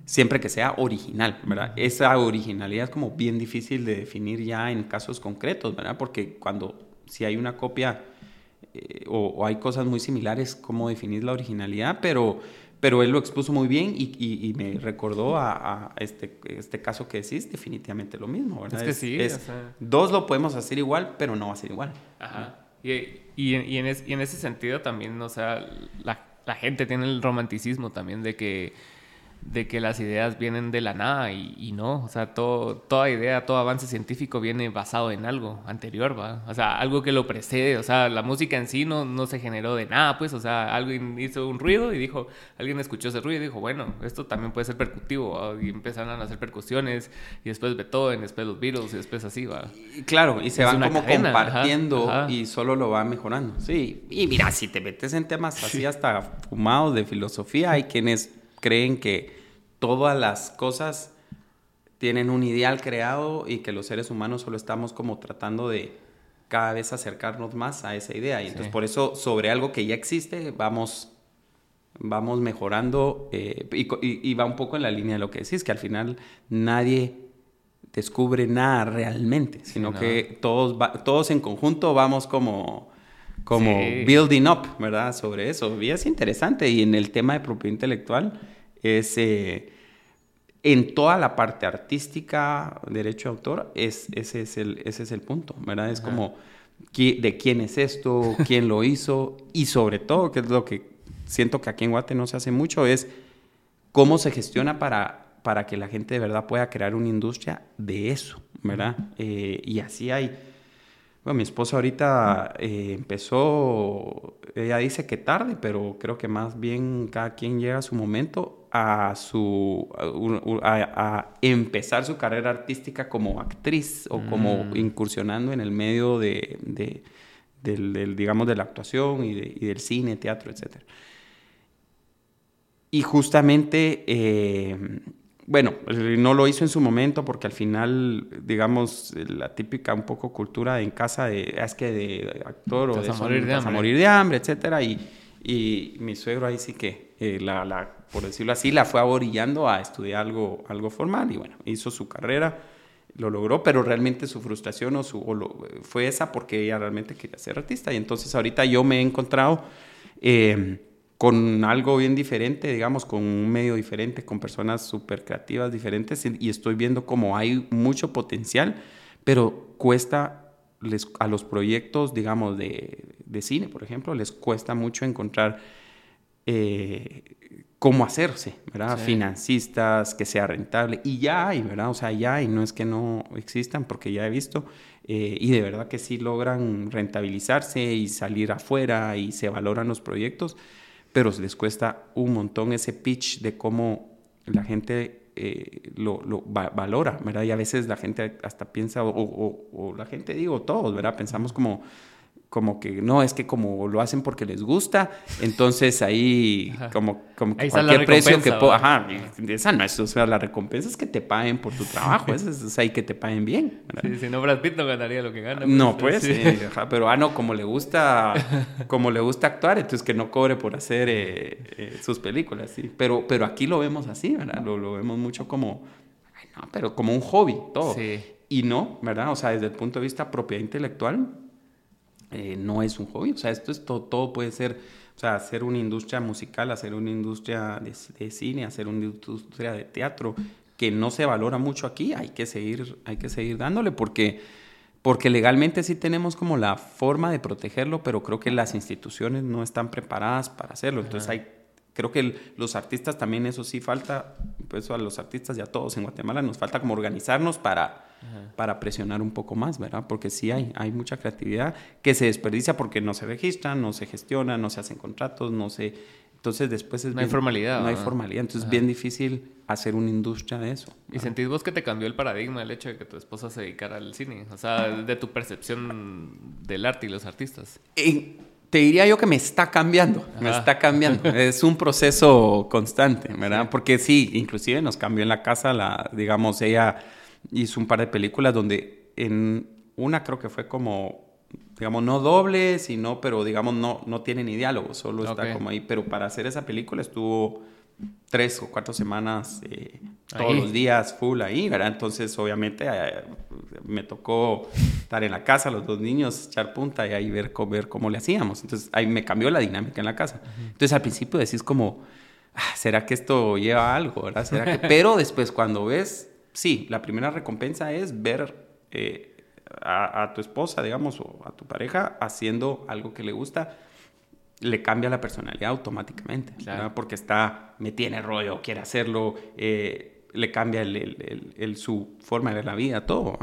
B: siempre que sea original, ¿verdad? Esa originalidad es como bien difícil de definir ya en casos concretos, ¿verdad? Porque cuando si hay una copia eh, o, hay cosas muy similares, ¿cómo definir la originalidad? Pero, pero él lo expuso muy bien y, me recordó a, este, este caso que decís, definitivamente lo mismo, ¿verdad?
A: Es que sí.
B: Dos lo podemos hacer igual, pero no va a ser igual.
A: Ajá. Y, y, en, en, ese sentido también, o sea, la, la gente tiene el romanticismo también de que de que las ideas vienen de la nada y, no, o sea, todo, toda idea, todo avance científico viene basado en algo anterior, ¿va? O sea, algo que lo precede, o sea, la música en sí no, no se generó de nada, pues, o sea, alguien hizo un ruido y dijo, alguien escuchó ese ruido y dijo, bueno, esto también puede ser percutivo, y empezaron a hacer percusiones y después Beethoven, después los Beatles y después así, ¿va?
B: claro, y se van como compartiendo y solo lo va mejorando, sí, y mira, si te metes en temas así hasta fumados de filosofía, hay quienes creen que todas las cosas tienen un ideal creado y que los seres humanos solo estamos como tratando de cada vez acercarnos más a esa idea. Y entonces por eso sobre algo que ya existe vamos vamos mejorando eh, y, va un poco en la línea de lo que decís, que al final nadie descubre nada realmente, sino que todos, todos en conjunto vamos como, como building up, ¿verdad? Sobre eso. Y es interesante. Y en el tema de propiedad intelectual es... Eh, en toda la parte artística, derecho de autor, es, ese, es el, ese es el punto, ¿verdad? Es como de quién es esto, quién lo hizo y sobre todo, que es lo que siento que aquí en Guate no se hace mucho, es cómo se gestiona para, para que la gente de verdad pueda crear una industria de eso, ¿verdad? Eh, y así hay bueno, mi esposa ahorita eh, empezó, ella dice que tarde, pero creo que más bien cada quien llega a su momento a, su, a, empezar su carrera artística como actriz o como mm. incursionando en el medio de, del, digamos, de la actuación y, del cine, teatro, etc. Y justamente... Eh, bueno, no lo hizo en su momento porque al final, digamos, la típica un poco cultura en casa de, es que de actor o de, morir de hambre. morir de hambre, etcétera, y, y mi suegro ahí sí que, eh, la, la, por decirlo así, la fue aborillando a estudiar algo, algo formal y bueno, hizo su carrera, lo logró, pero realmente su frustración o su, fue esa porque ella realmente quería ser artista y entonces ahorita yo me he encontrado... Eh, con algo bien diferente, digamos, con un medio diferente, con personas súper creativas diferentes y estoy viendo como hay mucho potencial, pero cuesta les, a los proyectos, digamos, de, de, cine, por ejemplo, les cuesta mucho encontrar eh, cómo hacerse, ¿verdad? Financistas, que sea rentable. Y ya hay, ¿verdad? O sea, ya hay, no es que no existan, porque ya he visto, eh, y de verdad que sí logran rentabilizarse y salir afuera y se valoran los proyectos pero les cuesta un montón ese pitch de cómo la gente eh, lo, lo valora, ¿verdad? Y a veces la gente hasta piensa, o, o, o, la gente, digo, todos, ¿verdad? Pensamos como como que no, es que como lo hacen porque les gusta, entonces ahí como, como que cualquier precio que ajá, esa no es, o sea, la recompensa es que te paguen por tu trabajo, es, es, ahí que te paguen bien.
A: Sí, si no Brad Pitt no ganaría lo que gana. Pues,
B: no, pues, sí. pero ah, no, como le gusta, como le gusta actuar, entonces que no cobre por hacer eh, eh, sus películas, sí. Pero, pero aquí lo vemos así, ¿verdad? Lo, lo vemos mucho como, no, pero como un hobby, todo. Sí. Y no, ¿verdad? O sea, desde el punto de vista propiedad intelectual, eh, no es un hobby. O sea, esto es todo, todo puede ser, o sea, hacer una industria musical, hacer una industria de, cine, hacer una industria de teatro, que no se valora mucho aquí, hay que seguir, hay que seguir dándole porque, porque legalmente sí tenemos como la forma de protegerlo, pero creo que las instituciones no están preparadas para hacerlo. Entonces hay creo que los artistas también eso sí falta, pues a los artistas y a todos en Guatemala nos falta como organizarnos para, para presionar un poco más, ¿verdad? Porque sí hay, hay mucha creatividad que se desperdicia porque no se registra, no se gestiona, no se hacen contratos, no se... Entonces después es...
A: No hay formalidad.
B: No hay formalidad, entonces es bien difícil hacer una industria de eso.
A: ¿Y sentís vos que te cambió el paradigma el hecho de que tu esposa se dedicara al cine? O sea, de tu percepción del arte y los artistas.
B: En, te diría yo que me está cambiando, me está cambiando. es un proceso constante, ¿verdad? Porque sí, inclusive nos cambió en la casa, la, digamos, ella hizo un par de películas donde en una creo que fue como, digamos, no doble, sino, pero digamos, no, no tiene ni diálogo, solo está como ahí. Pero para hacer esa película estuvo tres o cuatro semanas eh, todos los días full ahí, ¿verdad? Entonces, obviamente, eh, me tocó estar en la casa, los dos niños, echar punta y ahí ver, ver cómo le hacíamos. Entonces, ahí me cambió la dinámica en la casa. Entonces, al principio decís como, ah, ¿será que esto lleva algo, verdad? ¿Será que... Pero después, cuando ves, sí, la primera recompensa es ver eh, a, tu esposa, digamos, o a tu pareja haciendo algo que le gusta le cambia la personalidad automáticamente, porque está, me tiene rollo, quiere hacerlo, eh, le cambia el, su forma de la vida, todo.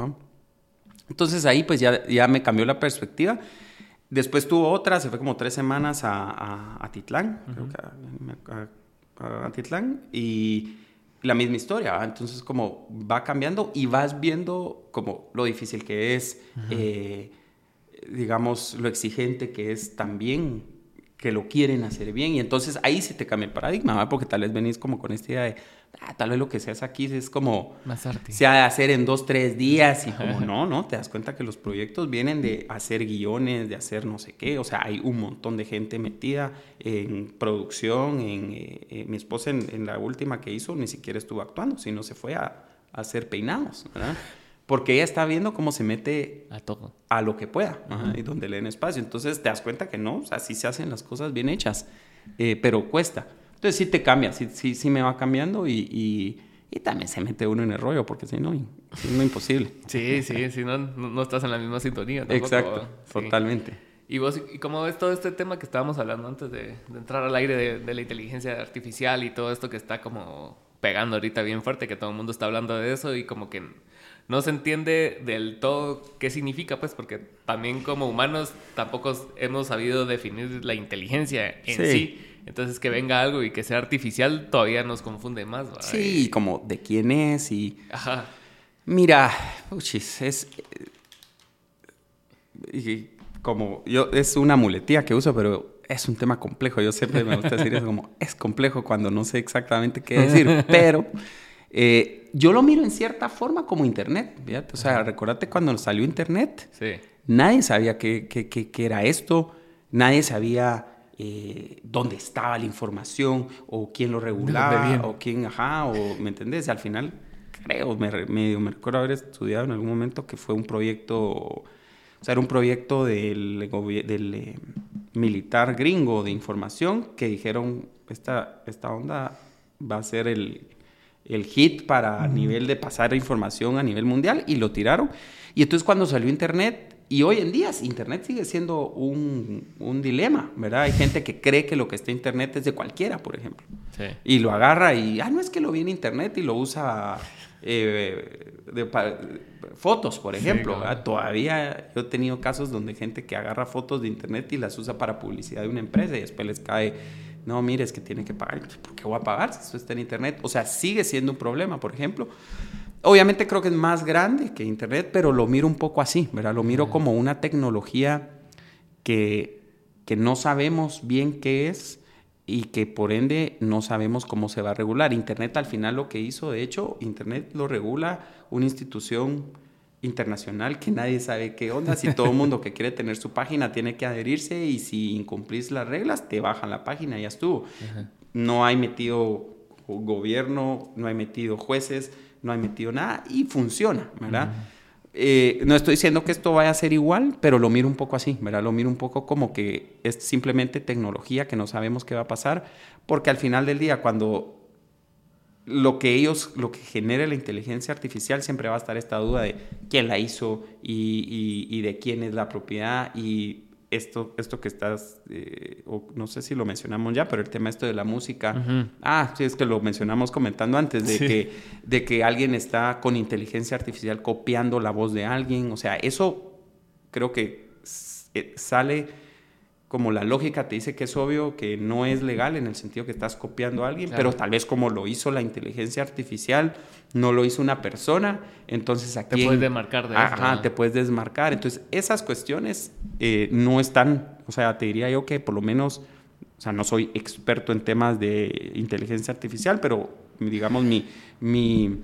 B: Entonces ahí pues ya, ya me cambió la perspectiva. Después tuvo otra, se fue como tres semanas a, a, Titlán, creo que a, Titlán, y la misma historia. Entonces como va cambiando y vas viendo como lo difícil que es, eh, digamos, lo exigente que es también que lo quieren hacer bien. Y entonces ahí sí te cambia el paradigma, porque tal vez venís como con esta idea de, ah, tal vez lo que se hace aquí es como,
A: Más arte.
B: se ha de hacer en dos, tres días. Y como no, no, te das cuenta que los proyectos vienen de hacer guiones, de hacer no sé qué, o sea, hay un montón de gente metida en producción, en, eh, eh, mi esposa en, en la última que hizo ni siquiera estuvo actuando, sino se fue a, a hacer peinados, ¿verdad? Porque ella está viendo cómo se mete
A: A todo.
B: a lo que pueda ajá, y donde le den espacio. Entonces te das cuenta que no, o sea, sí se hacen las cosas bien hechas, eh, pero cuesta. Entonces sí te cambia, sí, sí, sí me va cambiando y, y, y también se mete uno en el rollo, porque si no, si no imposible.
A: Sí, sí, si no, no estás en la misma sintonía. tampoco,
B: Exacto, totalmente.
A: Y vos, ¿y cómo ves todo este tema que estábamos hablando antes de, de entrar al aire de, de la inteligencia artificial y todo esto que está como pegando ahorita bien fuerte, que todo el mundo está hablando de eso y como que no se entiende del todo qué significa, pues, porque también como humanos tampoco hemos sabido definir la inteligencia en sí.
B: Sí.
A: Entonces que venga algo y que sea artificial todavía nos confunde más. ¿va?
B: Sí, como de quién es y...
A: Ajá.
B: Mira, uchis, es... eh, y como yo, es una muletía que uso, pero es un tema complejo. Yo siempre me gusta decir eso como, es complejo cuando no sé exactamente qué decir, pero eh, yo lo miro en cierta forma como Internet. O sea, recordate cuando salió Internet,
A: Sí.
B: nadie sabía qué, qué- qué- qué era esto, nadie sabía eh, dónde estaba la información o quién lo regulaba o quién, ajá, o, ¿me entendés? Al final, creo, me, medio me recuerdo haber estudiado en algún momento que fue un proyecto, o sea, era un proyecto del, del eh, militar gringo de información que dijeron, esta, esta onda va a ser el, el hit para nivel de pasar información a nivel mundial y lo tiraron. Y entonces cuando salió Internet, y hoy en día Internet sigue siendo un, un dilema, ¿verdad? Hay gente que cree que lo que está en Internet es de cualquiera, por ejemplo.
A: Sí.
B: Y lo agarra y, ah, no es que lo vi en Internet y lo usa eh, de pa- fotos, por
A: Sí,
B: ejemplo.
A: claro.
B: ¿verdad? Todavía yo he tenido casos donde gente que agarra fotos de Internet y las usa para publicidad de una empresa y después les cae, no, mire, es que tiene que pagar. ¿Por qué voy a pagar si esto está en Internet? O sea, sigue siendo un problema, por ejemplo. Obviamente creo que es más grande que Internet, pero lo miro un poco así, ¿verdad? Lo miro como una tecnología que, que no sabemos bien qué es y que por ende no sabemos cómo se va a regular. Internet al final lo que hizo, de hecho, Internet lo regula una institución internacional que nadie sabe qué onda. Si todo el mundo que quiere tener su página tiene que adherirse y si incumplís las reglas, te bajan la página y ya estuvo. No hay metido gobierno, no hay metido jueces, no hay metido nada y funciona, ¿verdad? Eh, no estoy diciendo que esto vaya a ser igual, pero lo miro un poco así, ¿verdad? Lo miro un poco como que es simplemente tecnología que no sabemos qué va a pasar, porque al final del día, cuando lo que ellos, lo que genere la inteligencia artificial, siempre va a estar esta duda de quién la hizo y, y- y de quién es la propiedad. Y esto, esto que estás, eh, o no sé si lo mencionamos ya, pero el tema esto de la música, ah, sí, es que lo mencionamos comentando antes, de,
A: Sí.
B: que, de que alguien está con inteligencia artificial copiando la voz de alguien, o sea, eso creo que eh, sale como la lógica te dice que es obvio que no es legal en el sentido que estás copiando a alguien,
A: Claro.
B: pero tal vez como lo hizo la inteligencia artificial, no lo hizo una persona, entonces aquí...
A: Te puedes demarcar de
B: Ajá,
A: esto, ¿no?
B: te puedes desmarcar. Entonces, esas cuestiones eh, no están, o sea, te diría yo que por lo menos, o sea, no soy experto en temas de inteligencia artificial, pero digamos mi, mi,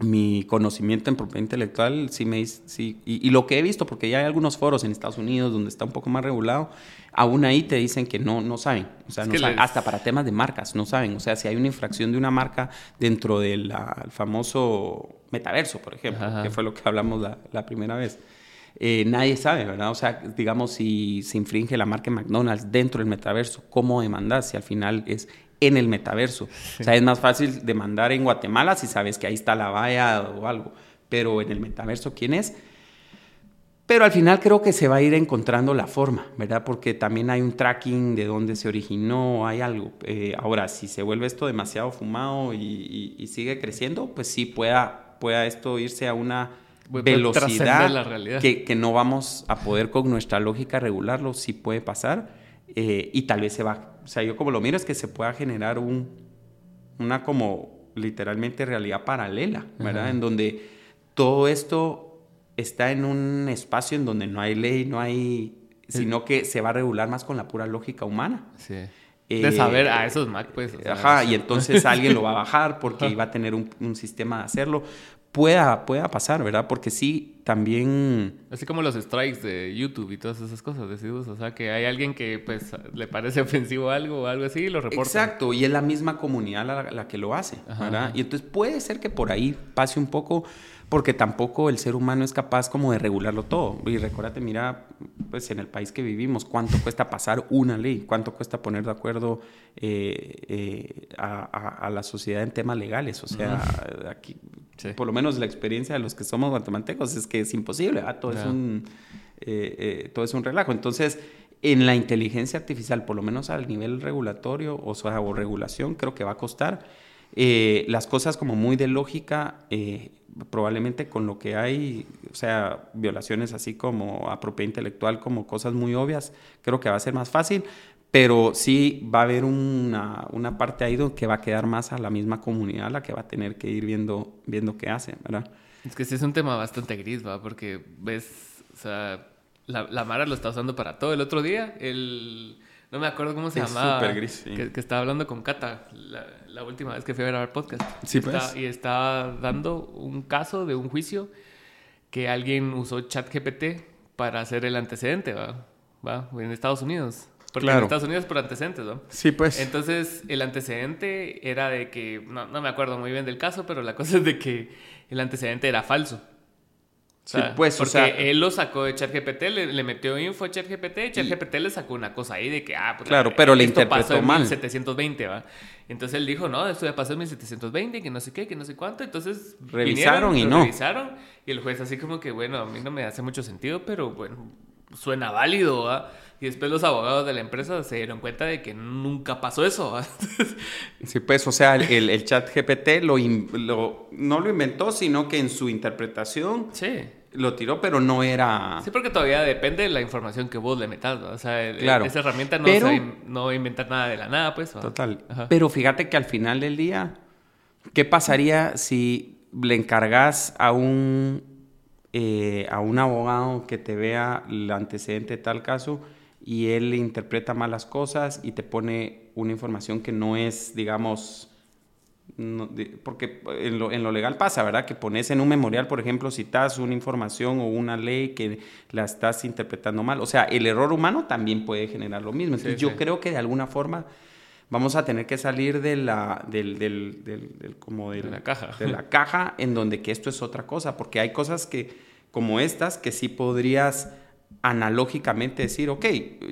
B: mi conocimiento en propiedad intelectual sí me dice- sí, y, y lo que he visto, porque ya hay algunos foros en Estados Unidos donde está un poco más regulado, aún ahí te dicen que no, no saben, o sea, no saben,
A: les-
B: hasta para temas de marcas, no saben, o sea, si hay una infracción de una marca dentro del famoso metaverso, por ejemplo,
A: Ajá.
B: que fue lo que hablamos la, la primera vez. Eh, nadie sabe, ¿verdad? O sea, digamos, si se infringe la marca McDonald's dentro del metaverso, ¿cómo demandar si al final es en el metaverso? O sea, es más fácil demandar en Guatemala si sabes que ahí está la valla o algo, pero en el metaverso, ¿quién es? Pero al final creo que se va a ir encontrando la forma, ¿verdad? Porque también hay un tracking de dónde se originó, hay algo. Eh, ahora, si se vuelve esto demasiado fumado y, y- y sigue creciendo, pues sí pueda, pueda esto irse a una
A: puede
B: velocidad
A: trascender la
B: que, que no vamos a poder con nuestra lógica regularlo, sí puede pasar. Eh, y tal vez se va, o sea, yo como lo miro es que se pueda generar un, una como literalmente realidad paralela, ¿verdad?
A: Ajá.
B: En donde todo esto está en un espacio en donde no hay ley, no hay sino que se va a regular más con la pura lógica humana.
A: Sí. De saber a esos Mac, pues.
B: ajá, y entonces alguien lo va a bajar porque iba a tener un, un, sistema de hacerlo pueda, pueda pasar, ¿verdad? Porque sí, también...
A: Así como los strikes de YouTube y todas esas cosas, decidimos, o sea, que hay alguien que pues le parece ofensivo algo o algo así y lo reporta.
B: Exacto, y es la misma comunidad la, que lo hace, ¿verdad? Y entonces puede ser que por ahí pase un poco porque tampoco el ser humano es capaz como de regularlo todo. Y recuérdate, mira, pues en el país que vivimos, cuánto cuesta pasar una ley, cuánto cuesta poner de acuerdo eh, eh, a, la sociedad en temas legales. O sea, aquí, por lo menos la experiencia de los que somos guatemaltecos es que es imposible, todo, es un, eh, todo es un relajo. Entonces, en la inteligencia artificial, por lo menos al nivel regulatorio o, o regulación, creo que va a costar. Las cosas como muy de lógica probablemente con lo que hay, o sea, violaciones así como a propiedad intelectual, como cosas muy obvias, creo que va a ser más fácil, pero sí va a haber una, una parte ahí donde que va a quedar más a la misma comunidad la que va a tener que ir viendo, viendo qué hace, ¿verdad?
A: Es que sí es un tema bastante gris, ¿va? Porque ves, o sea, la, la Mara lo está usando para todo. El otro día, el no me acuerdo cómo se llamaba.
B: Súper gris,
A: que, estaba hablando con Cata la, última vez que fui a grabar podcast.
B: Sí, pues.
A: y estaba dando un caso de un juicio que alguien usó ChatGPT para hacer el antecedente, ¿va? ¿va? En Estados Unidos. Porque en Estados Unidos por antecedentes, ¿no?
B: Sí, pues.
A: Entonces, el antecedente era de que, no, no me acuerdo muy bien del caso, pero la cosa es de que el antecedente era falso
B: sí, pues,
A: porque o sea, él lo sacó de ChatGPT, le, le metió info a ChatGPT y ChatGPT le sacó una cosa ahí de que, ah,
B: pues claro, pero le interpretó pasó en mal.
A: 1720, ¿va? Entonces él dijo, no, esto ya pasó en 1720, que no sé qué, que no sé cuánto. Entonces
B: revisaron y no.
A: Revisaron y el juez así como que, bueno, a mí no me hace mucho sentido, pero bueno, suena válido, ¿va? Y después los abogados de la empresa se dieron cuenta de que nunca pasó eso.
B: sí, pues, o sea, el, el chat GPT lo, lo, no lo inventó, sino que en su interpretación
A: sí
B: lo tiró, pero no era...
A: Sí, porque todavía depende de la información que vos le metas, O sea, esa herramienta no, a inventar nada de la nada, pues.
B: Total. Pero fíjate que al final del día, ¿qué pasaría si le encargas a un, eh, a un abogado que te vea el antecedente de tal caso y él interpreta malas cosas y te pone una información que no es, digamos porque en lo, en lo, legal pasa, ¿verdad? Que pones en un memorial, por ejemplo, citas una información o una ley que la estás interpretando mal. O sea, el error humano también puede generar lo mismo. Entonces, yo creo que de alguna forma vamos a tener que salir de la, del, del, del, como de
A: la caja.
B: De la caja en donde que esto es otra cosa, porque hay cosas que, como estas, que sí podrías analógicamente decir, ok,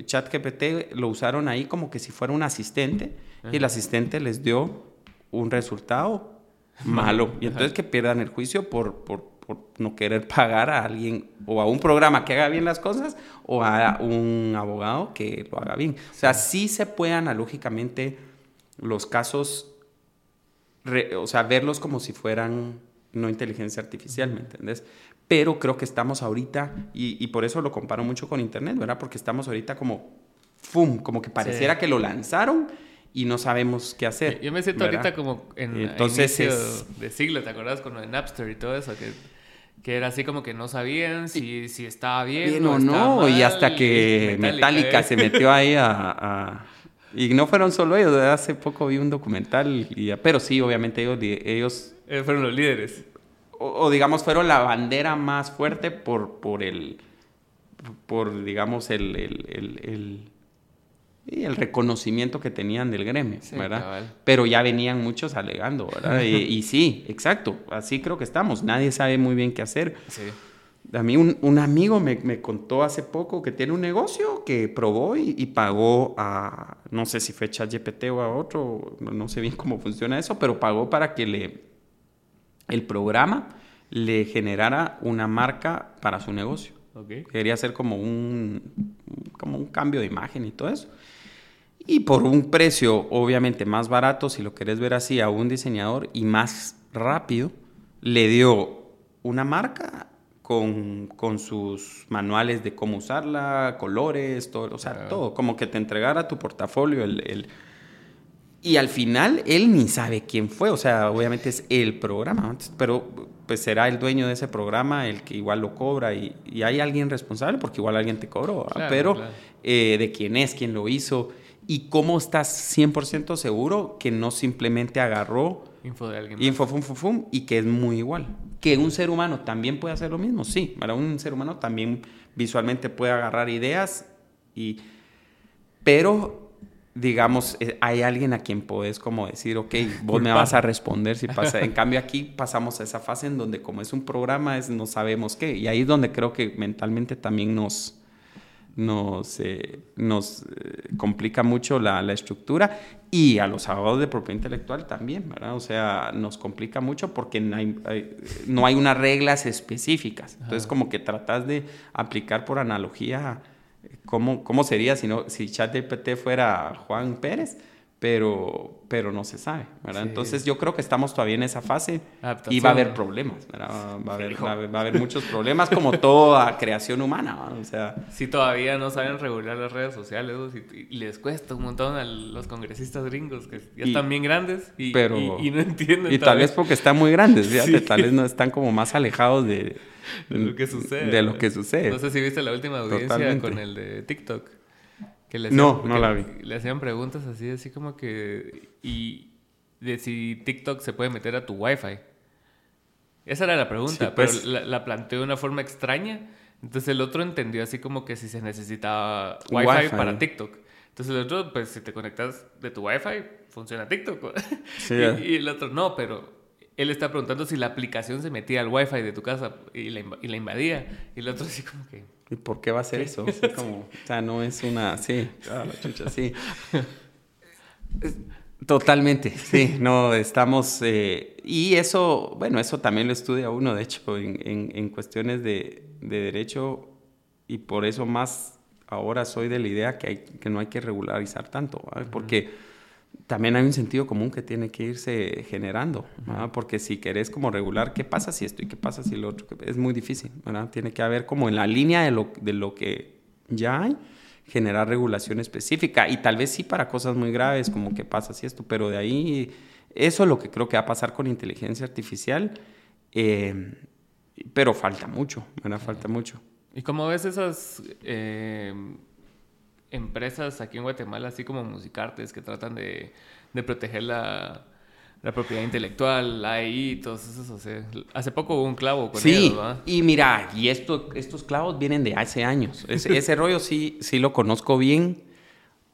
B: ChatGPT lo usaron ahí como que si fuera un asistente y el asistente les dio un resultado malo. Y entonces que pierdan el juicio por, por, no querer pagar a alguien o a un programa que haga bien las cosas o a un abogado que lo haga bien. O sea, sí se puede analógicamente los casos, o sea, verlos como si fueran no inteligencia artificial, ¿me entiendes? Pero creo que estamos ahorita, y, y, por eso lo comparo mucho con Internet, ¿verdad? Porque estamos ahorita como, ¡fum! Como que pareciera que lo lanzaron y no sabemos qué hacer.
A: Yo me siento ahorita como en
B: Entonces
A: de siglo, ¿te acuerdas? Con lo de Napster y todo eso, que, que era así como que no sabían si, si estaba bien,
B: o, no, y hasta que Metallica, se metió ahí a, Y no fueron solo ellos, hace poco vi un documental, y, pero sí, obviamente ellos... ellos
A: eh, fueron los líderes.
B: O, digamos, fueron la bandera más fuerte por, por el... Por, digamos, el, el y el reconocimiento que tenían del gremio, ¿verdad? Pero ya venían muchos alegando, ¿verdad? y, sí, exacto, así creo que estamos, nadie sabe muy bien qué hacer.
A: Sí.
B: A mí un, amigo me, contó hace poco que tiene un negocio que probó y, pagó a, no sé si fue ChatGPT o a otro, no sé bien cómo funciona eso, pero pagó para que le, el programa le generara una marca para su negocio. Quería hacer como un, como un cambio de imagen y todo eso. Y por un precio obviamente más barato, si lo querés ver así, a un diseñador y más rápido, le dio una marca con, con sus manuales de cómo usarla, colores, todo, o sea, todo, como que te entregara tu portafolio, el, Y al final él ni sabe quién fue, o sea, obviamente es el programa, pero pues será el dueño de ese programa el que igual lo cobra y, hay alguien responsable porque igual alguien te cobró, pero eh, de quién es, quién lo hizo y cómo estás 100% seguro que no simplemente agarró
A: info de alguien.
B: Info, fum, fum, fum, y que es muy igual. Que un ser humano también puede hacer lo mismo, sí. Para un ser humano también visualmente puede agarrar ideas y... Pero, digamos, eh, hay alguien a quien puedes como decir, ok, vos me vas a responder si pasa. En cambio, aquí pasamos a esa fase en donde como es un programa, es, no sabemos qué. Y ahí es donde creo que mentalmente también nos nos, eh, nos eh, complica mucho la, la, estructura y a los abogados de propiedad intelectual también, ¿verdad? O sea, nos complica mucho porque no hay, no hay unas reglas específicas. Entonces, como que tratas de aplicar por analogía cómo, cómo sería si, no, si ChatGPT fuera Juan Pérez pero, pero no se sabe, ¿verdad? Entonces yo creo que estamos todavía en esa fase y va a haber problemas, ¿verdad? Va a haber, va a haber, muchos problemas como toda creación humana, O sea...
A: Si todavía no saben regular las redes sociales y, les cuesta un montón a los congresistas gringos que ya están bien grandes y, y, no entienden.
B: Y tal vez porque están muy grandes, tal vez no están como más alejados de,
A: de lo que sucede.
B: De lo que sucede.
A: No sé si viste la última audiencia con el de TikTok
B: le no, no la vi.
A: Le hacían preguntas así, así como que... Y de si TikTok se puede meter a tu Wi-Fi. Esa era la pregunta, pero pues. la, planteó de una forma extraña. Entonces el otro entendió así como que si se necesitaba Wi-Fi, para TikTok. Entonces el otro, pues si te conectas de tu Wi-Fi, funciona TikTok. Sí, y, el otro no, pero él está preguntando si la aplicación se metía al Wi-Fi de tu casa y la, y la invadía. Y el otro así como que...
B: ¿Y por qué va a ser eso? como, o sea, no es una... Sí, ah, la chucha, sí. Totalmente, sí, no, estamos... Eh, y eso, bueno, eso también lo estudia uno, de hecho, en, en, en cuestiones de, de, derecho, y por eso más ahora soy de la idea que, hay, que no hay que regularizar tanto, porque también hay un sentido común que tiene que irse generando, porque si querés como regular qué pasa si esto y qué pasa si lo otro, es muy difícil, ¿verdad? Tiene que haber como en la línea de lo, de lo que ya hay, generar regulación específica y tal vez sí para cosas muy graves como qué pasa si esto, pero de ahí eso es lo que creo que va a pasar con inteligencia artificial, eh, pero falta mucho, ¿verdad? Falta mucho.
A: ¿Y cómo ves esas... Eh empresas aquí en Guatemala, así como Musicartes, que tratan de, de proteger la, la, propiedad intelectual, la AI, todos esos. O sea, hace poco hubo un clavo con
B: sí, y mira, y esto, estos clavos vienen de hace años. ese rollo sí, sí lo conozco bien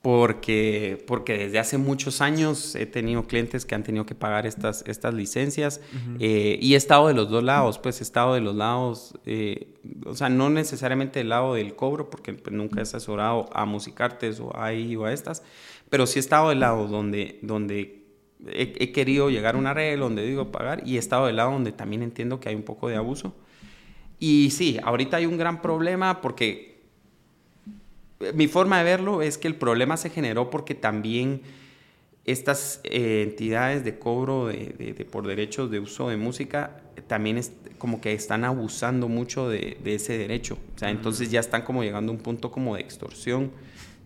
B: porque, porque desde hace muchos años he tenido clientes que han tenido que pagar estas, estas licencias eh, y he estado de los dos lados, pues he estado de los lados, eh, o sea, no necesariamente del lado del cobro, porque pues, nunca he asesorado a Musicartes o a ahí o a estas, pero sí he estado del lado donde, donde he, he, querido llegar a una regla, donde digo pagar, y he estado del lado donde también entiendo que hay un poco de abuso. Y sí, ahorita hay un gran problema porque mi forma de verlo es que el problema se generó porque también estas eh, entidades de cobro de, por derechos de uso de música también es como que están abusando mucho de, ese derecho. O sea, entonces ya están como llegando a un punto como de extorsión,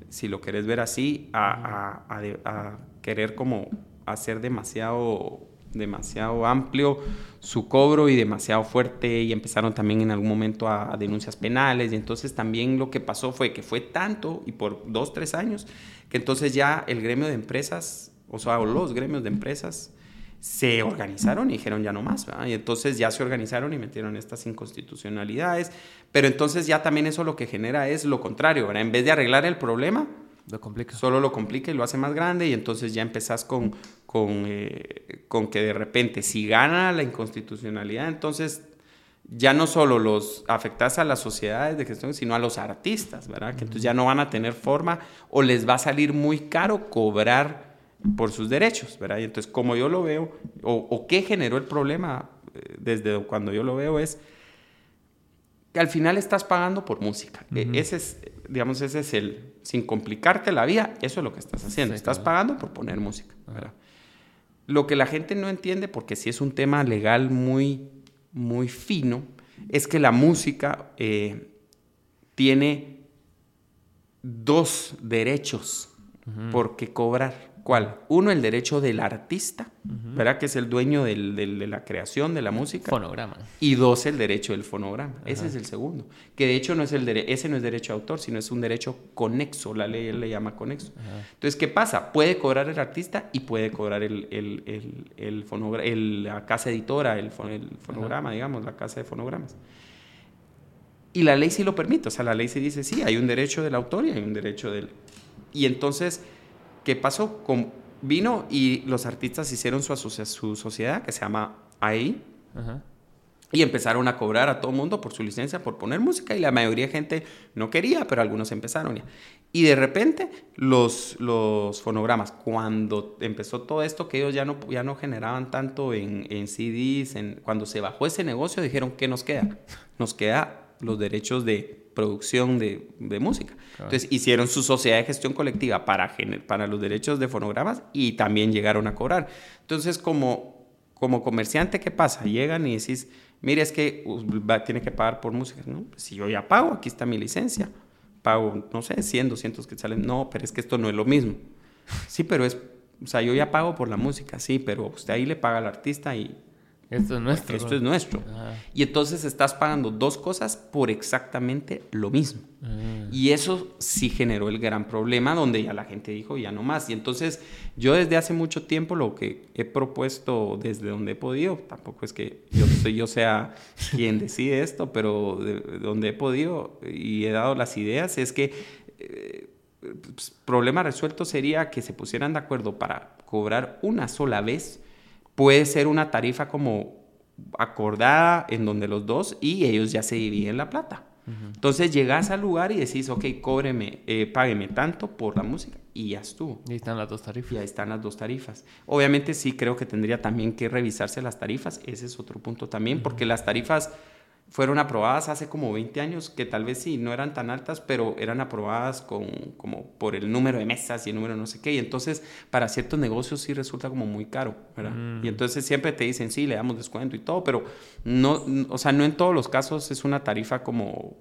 B: si lo querés ver así, a, a querer como hacer demasiado demasiado amplio su cobro y demasiado fuerte y empezaron también en algún momento a, denuncias penales. Y entonces también lo que pasó fue que fue tanto y por dos, tres años que entonces ya el gremio de empresas, o sea, los gremios de empresas se organizaron y dijeron ya no más, y entonces ya se organizaron y metieron estas inconstitucionalidades, pero entonces ya también eso lo que genera es lo contrario, en vez de arreglar el problema,
A: lo complica.
B: Solo lo complica y lo hace más grande y entonces ya empezás con, con, eh, con que de repente si gana la inconstitucionalidad, entonces ya no solo los afectas a las sociedades de gestión, sino a los artistas, ¿verdad? Que entonces ya no van a tener forma o les va a salir muy caro cobrar por sus derechos, ¿verdad? Y entonces como yo lo veo, o, o qué generó el problema eh, desde cuando yo lo veo es que al final estás pagando por música. E, ese es, digamos, ese es el, sin complicarte la vida, eso es lo que estás haciendo. estás pagando por poner música. Lo que la gente no entiende, porque si es un tema legal muy, muy fino, es que la música eh, tiene dos derechos por qué cobrar ¿Cuál? Uno, el derecho del artista, ¿verdad? Que es el dueño del, del, de la creación de la música.
A: Fonograma.
B: Y dos, el derecho del fonograma. Ese es el segundo. Que de hecho no es el ese no es derecho de autor, sino es un derecho conexo. La ley le llama conexo. Entonces, ¿qué pasa? Puede cobrar el artista y puede cobrar el, el, el, el la casa editora, el, fonograma, digamos, la casa de fonogramas. Y la ley sí lo permite. O sea, la ley sí dice, sí, hay un derecho del autor y hay un derecho del... Y entonces ¿Qué pasó? Con, vino y los artistas hicieron su, su sociedad que se llama AI. Y empezaron a cobrar a todo el mundo por su licencia, por poner música, y la mayoría de gente no quería, pero algunos empezaron. Y de repente, los, los fonogramas, cuando empezó todo esto, que ellos ya no, ya no generaban tanto en, en CDs, en, cuando se bajó ese negocio, dijeron, ¿qué nos queda? Nos queda los derechos de producción de, de música. Entonces hicieron su sociedad de gestión colectiva para, para los derechos de fonogramas y también llegaron a cobrar. Entonces como, como comerciante, ¿qué pasa? Llegan y decís, mire, es que va, tiene que pagar por música. ¿no? Si yo ya pago, aquí está mi licencia. Pago, no sé, 100, 200 que salen. No, pero es que esto no es lo mismo. Sí, pero es, o sea, yo ya pago por la música, sí, pero usted ahí le paga al artista y
A: esto es nuestro.
B: Esto es nuestro. Y entonces estás pagando dos cosas por exactamente lo mismo. Ah. Y eso sí generó el gran problema donde ya la gente dijo ya no más. Y entonces yo desde hace mucho tiempo lo que he propuesto desde donde he podido, tampoco es que yo, yo sea quien decide esto, pero de, donde he podido y he dado las ideas es que... Eh, pues, problema resuelto sería que se pusieran de acuerdo para cobrar una sola vez puede ser una tarifa como acordada en donde los dos y ellos ya se dividen la plata. Entonces llegas al lugar y decís, ok, cóbreme, eh, págueme tanto por la música y ya estuvo.
A: Y ahí están las dos tarifas.
B: Y ahí están las dos tarifas. Obviamente sí creo que tendría también que revisarse las tarifas, ese es otro punto también, porque las tarifas fueron aprobadas hace como 20 años, que tal vez sí, no eran tan altas, pero eran aprobadas con, como por el número de mesas y el número no sé qué. Y entonces para ciertos negocios sí resulta como muy caro, ¿verdad? Mm. Y entonces siempre te dicen, sí, le damos descuento y todo, pero no, o sea, no en todos los casos es una tarifa como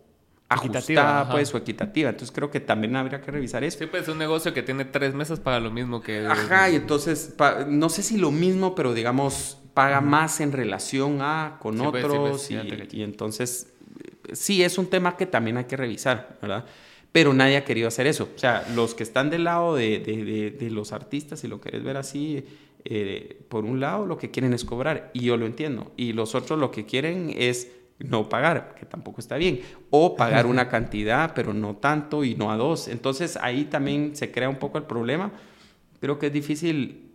B: ajustada, pues, o equitativa. Entonces creo que también habría que revisar eso.
A: Sí, pues un negocio que tiene tres mesas para lo mismo que...
B: Ajá, y entonces, no sé si lo mismo, pero digamos paga más en relación a con pues, otros pues, y, entonces sí es un tema que también hay que revisar, ¿verdad? Pero nadie ha querido hacer eso. O sea, los que están del lado de, de, de, los artistas, si lo querés ver así, eh, por un lado lo que quieren es cobrar, y yo lo entiendo, y los otros lo que quieren es no pagar, que tampoco está bien, o pagar una cantidad, pero no tanto y no a dos. Entonces ahí también se crea un poco el problema. Creo que es difícil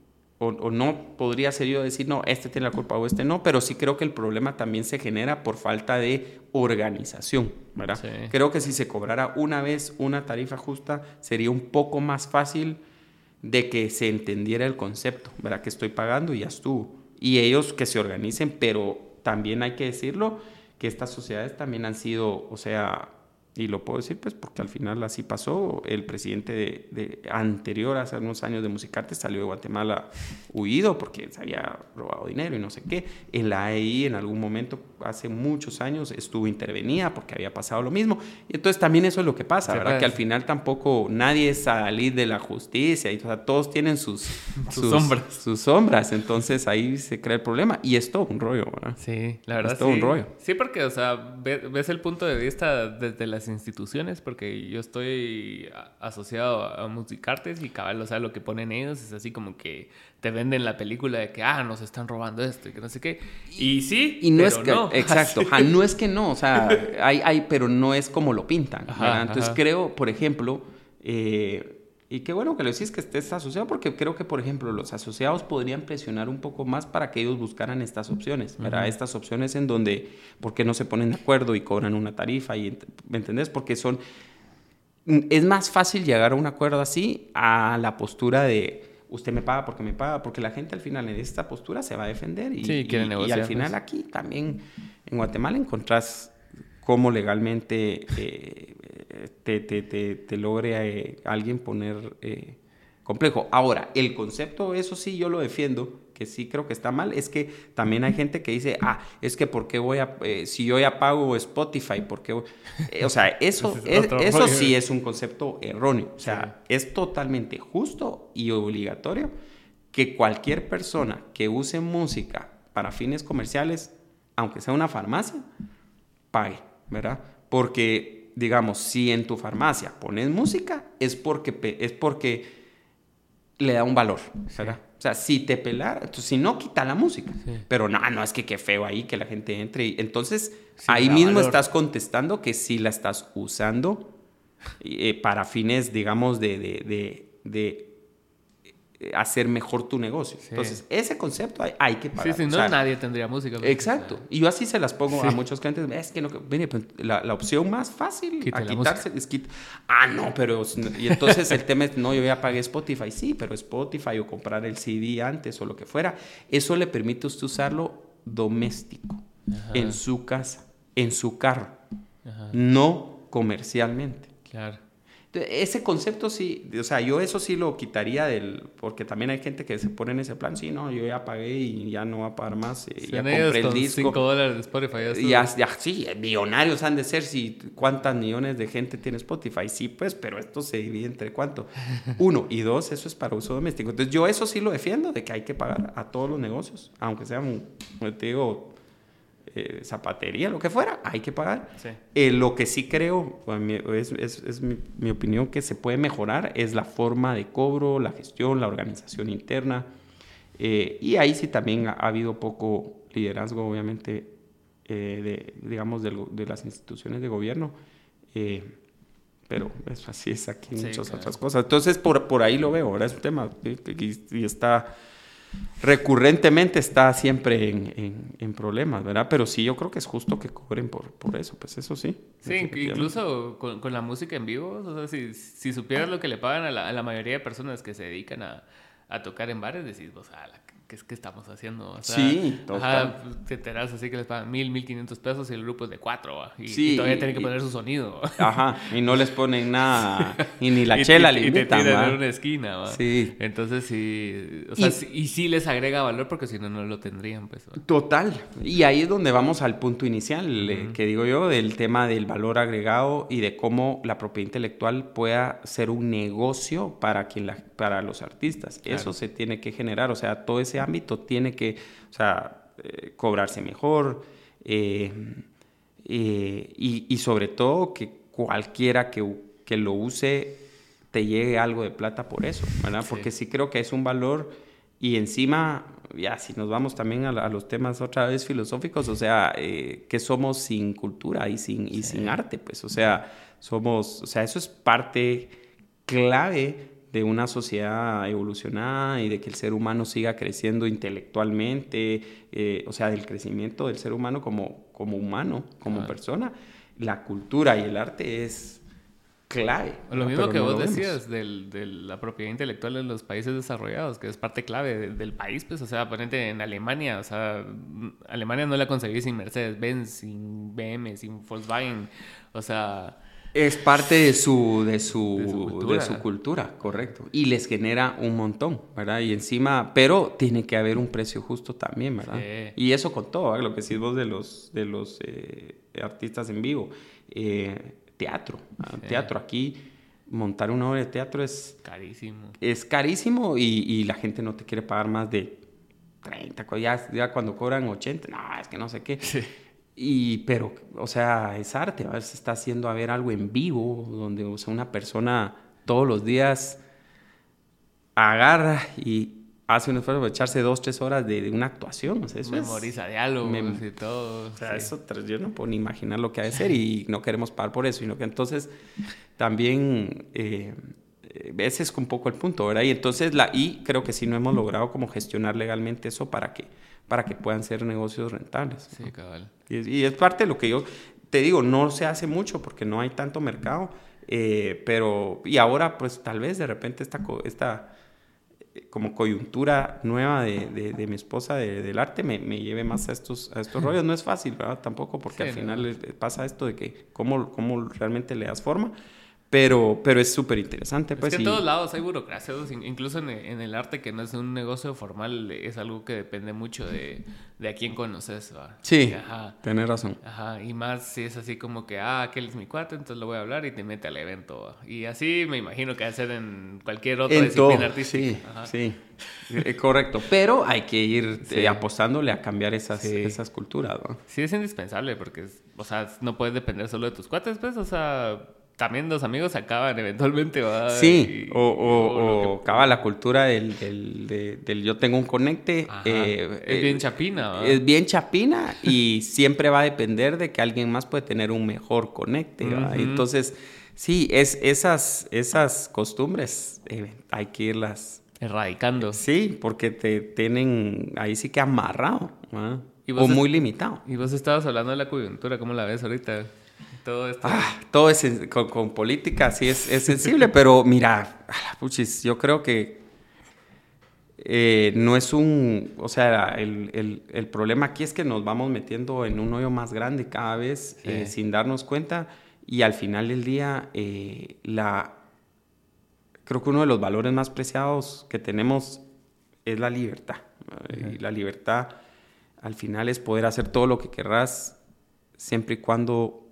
B: o, no podría ser yo decir, no, este tiene la culpa o este no, pero sí creo que el problema también se genera por falta de organización, ¿verdad? Creo que si se cobrara una vez una tarifa justa, sería un poco más fácil de que se entendiera el concepto, ¿verdad? Que estoy pagando y ya estuvo. Y ellos que se organicen, pero también hay que decirlo, que estas sociedades también han sido, o sea, y lo puedo decir pues porque al final así pasó. El presidente de, anterior, hace unos años de Musicarte, salió de Guatemala huido porque se había robado dinero y no sé qué. En la AEI en algún momento, hace muchos años, estuvo intervenida porque había pasado lo mismo. Y entonces también eso es lo que pasa, ¿verdad? Que al final tampoco nadie es salir de la justicia. Y, o sea, todos tienen sus,
A: sus, sombras.
B: Sus sombras. Entonces ahí se crea el problema. Y es todo un rollo, ¿verdad?
A: Sí, la verdad. Es todo un rollo. Sí, porque, o sea, ves el punto de vista desde la instituciones, porque yo estoy asociado a Musicartes y cabal, o sea, lo que ponen ellos es así como que te venden la película de que, ah, nos están robando esto y que no sé qué. Y sí,
B: y no es que, no. exacto, no es que no, o sea, hay, hay, pero no es como lo pintan. Entonces creo, por ejemplo, eh, y qué bueno que lo decís que estés asociado, porque creo que, por ejemplo, los asociados podrían presionar un poco más para que ellos buscaran estas opciones, ¿verdad? Estas opciones en donde, ¿por qué no se ponen de acuerdo y cobran una tarifa? Y, ¿Me entendés? Porque son... Es más fácil llegar a un acuerdo así a la postura de usted me paga porque me paga, porque la gente al final en esta postura se va a defender y,
A: sí,
B: y al final aquí también en Guatemala encontrás cómo legalmente eh, te, te, te, logre eh, alguien poner eh, complejo. Ahora, el concepto, eso sí, yo lo defiendo, que sí creo que está mal es que también hay gente que dice, ah, es que ¿por qué voy a, eh, si yo ya pago Spotify, ¿por qué? Eh, o sea, eso, eso sí es un concepto erróneo. O sea, es totalmente justo y obligatorio que cualquier persona que use música para fines comerciales, aunque sea una farmacia, pague, ¿verdad? Porque, digamos, si en tu farmacia pones música, es porque, es porque le da un valor, ¿verdad? O sea, si te entonces, si no, quita la música. Pero no, no, es que qué feo ahí que la gente entre. Entonces, ahí mismo estás contestando que sí la estás usando eh, para fines, digamos, de, de, de hacer mejor tu negocio. Entonces, ese concepto hay, que pagar.
A: Sí, si no, nadie tendría música.
B: Pues, exacto. Y yo así se las pongo a muchos clientes. Es que no, mire, pues, la, la, opción más fácil a quitarse es quitar. Ah, no, pero. Y entonces el tema es, no, yo ya pagué Spotify. Sí, pero Spotify o comprar el CD antes o lo que fuera. Eso le permite a usted usarlo doméstico, en su casa, en su carro, no comercialmente.
A: Claro.
B: Ese concepto sí, o sea, yo eso sí lo quitaría del, porque también hay gente que se pone en ese plan, sí, no, yo ya pagué y ya no va a pagar más, eh, ya compré el disco. 5
A: dólares de Spotify.
B: Ya, ya, sí, millonarios han de ser, si cuántas millones de gente tiene Spotify, sí, pues, pero esto se divide entre cuánto. Uno, y dos, eso es para uso doméstico. Entonces yo eso sí lo defiendo, de que hay que pagar a todos los negocios, aunque sean, te digo, eh, zapatería, lo que fuera, hay que pagar. Eh, lo que sí creo, es, es, mi, opinión, que se puede mejorar es la forma de cobro, la gestión, la organización interna. Eh, y ahí sí también ha, habido poco liderazgo, obviamente, de, digamos, de, las instituciones de gobierno. pero eso así es aquí muchas otras cosas. Entonces, por, por ahí lo veo. Ahora es un tema y está recurrentemente está siempre en, en, problemas, ¿verdad? Pero sí, yo creo que es justo que cobren por, por eso, pues eso sí.
A: Sí, incluso con, con, la música en vivo, o sea, si, si supieras lo que le pagan a la, a la mayoría de personas que se dedican a, a tocar en bares, decís, vos, a la ¿qué es que estamos haciendo?
B: sí,
A: ajá, te enteras así que les pagan mil, mil quinientos pesos y el grupo es de cuatro, y, todavía tienen que poner su sonido.
B: Ajá, y no les ponen nada, y ni la chela le invitan,
A: Y te tiran en una esquina, ¿va? Sí. Entonces sí, o sea, y, sí les agrega valor porque si no, no lo tendrían, pues.
B: Total, y ahí es donde vamos al punto inicial, eh, que digo yo, del tema del valor agregado y de cómo la propiedad intelectual pueda ser un negocio para, quien la, para los artistas. Eso se tiene que generar, o sea, todo ese ámbito tiene que, o sea, eh, cobrarse mejor eh, eh, y, sobre todo que cualquiera que, que, lo use te llegue algo de plata por eso, ¿verdad? Porque sí creo que es un valor y encima, ya si nos vamos también a, los temas otra vez filosóficos, o sea, que somos sin cultura y sin, y sin arte, pues, o sea, somos, o sea, eso es parte clave de una sociedad evolucionada y de que el ser humano siga creciendo intelectualmente, eh, o sea, del crecimiento del ser humano como, como humano, como persona, la cultura y el arte es clave.
A: Lo mismo que vos decías de la propiedad intelectual en los países desarrollados, que es parte clave del país, pues, o sea, ponente en Alemania, o sea, Alemania no la conseguí sin Mercedes-Benz, sin BM, sin Volkswagen, o sea
B: es parte de su, de su, de su, cultura. correcto. Y les genera un montón, ¿verdad? Y encima, pero tiene que haber un precio justo también, ¿verdad? Y eso con todo, lo que decís vos de los, de los eh, artistas en vivo. Eh, teatro, teatro aquí. Montar una obra de teatro es...
A: Carísimo.
B: Es carísimo y, y la gente no te quiere pagar más de 30, ya, ya cuando cobran 80, no, es que no sé qué. Sí. Y, pero, o sea, es arte, a veces está haciendo a ver algo en vivo, donde o sea, una persona todos los días agarra y hace un esfuerzo de echarse dos, tres horas de, una actuación. O sea, eso
A: Memoriza diálogos y todo.
B: O sea, eso yo no puedo ni imaginar lo que ha de ser y no queremos pagar por eso, sino que entonces también eh, ese es un poco el punto, ¿verdad? Y entonces la y creo que sí no hemos logrado como gestionar legalmente eso para que para que puedan ser negocios rentables.
A: Sí, cabal.
B: Y, es parte de lo que yo te digo, no se hace mucho porque no hay tanto mercado, eh, pero y ahora pues tal vez de repente esta, esta eh, como coyuntura nueva de, de, mi esposa del arte me, me, lleve más a estos, a estos rollos. No es fácil, ¿verdad? Tampoco porque al final pasa esto de que cómo, cómo realmente le das forma, Pero, pero es súper interesante. Pues,
A: es que
B: y-
A: en todos lados hay burocracia, incluso en, en el arte que no es un negocio formal, es algo que depende mucho de, de a quién conoces. ¿va?
B: Sí,
A: Ajá.
B: tenés razón.
A: Ajá, y más si es así como que, ah, aquel es mi cuate, entonces lo voy a hablar y te mete al evento. ¿va? Y así me imagino que va a ser en cualquier otra
B: En
A: disciplina
B: todo,
A: artística.
B: sí,
A: Ajá.
B: sí, Eh, correcto. Pero hay que ir
A: Sí.
B: eh, apostándole a cambiar esas,
A: Sí.
B: esas culturas, ¿no?
A: Sí, es indispensable porque, es- o sea, no puedes depender solo de tus cuates, pues, o sea, también los amigos acaban eventualmente, ¿va?
B: Sí,
A: Y-
B: o, acaba la cultura del, del, de- del yo tengo un conecte. Eh,
A: Es
B: eh,
A: bien chapina, ¿va?
B: Es bien chapina y siempre va a depender de que alguien más puede tener un mejor conecte.
A: Ujú.
B: Entonces, sí, es, esas, esas costumbres eh, hay que irlas.
A: Erradicando.
B: Sí, porque te tienen ahí sí que amarrado ¿va?
A: ¿Y vos
B: o muy limitado.
A: Y vos estabas hablando de la coyuntura, ¿cómo la ves ahorita? Todo esto.
B: Ah, todo es con, con política sí es, es sensible, pero mira, a la puchis, yo creo que eh, no es un, o sea, el, el- el problema aquí es que nos vamos metiendo en un hoyo más grande cada vez
A: Sí.
B: eh, sin darnos cuenta y al final del día eh, la, creo que uno de los valores más preciados que tenemos es la libertad. ¿no? Y la libertad al final es poder hacer todo lo que querrás siempre y cuando,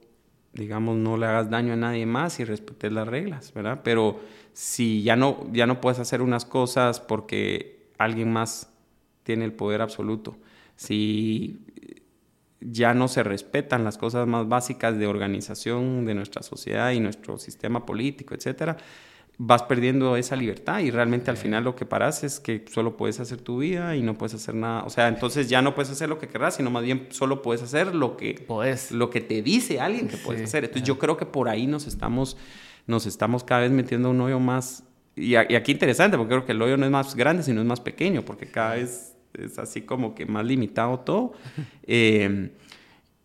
B: digamos, no le hagas daño a nadie más y respetes las reglas, ¿verdad? Pero si ya no, ya no puedes hacer unas cosas porque alguien más tiene el poder absoluto, si ya no se respetan las cosas más básicas de organización de nuestra sociedad y nuestro sistema político, etcétera, vas perdiendo esa libertad y realmente al final lo que paras es que solo puedes hacer tu vida y no puedes hacer nada, o sea, entonces ya no puedes hacer lo que querrás, sino más bien solo puedes hacer lo que
A: Podés.
B: lo que te dice alguien que puedes hacer. Entonces yo creo que por ahí nos estamos, nos estamos cada vez metiendo un hoyo más, y, a- y aquí interesante, porque creo que el hoyo no es más grande, sino es más pequeño, porque cada vez es así como que más limitado todo. Eh,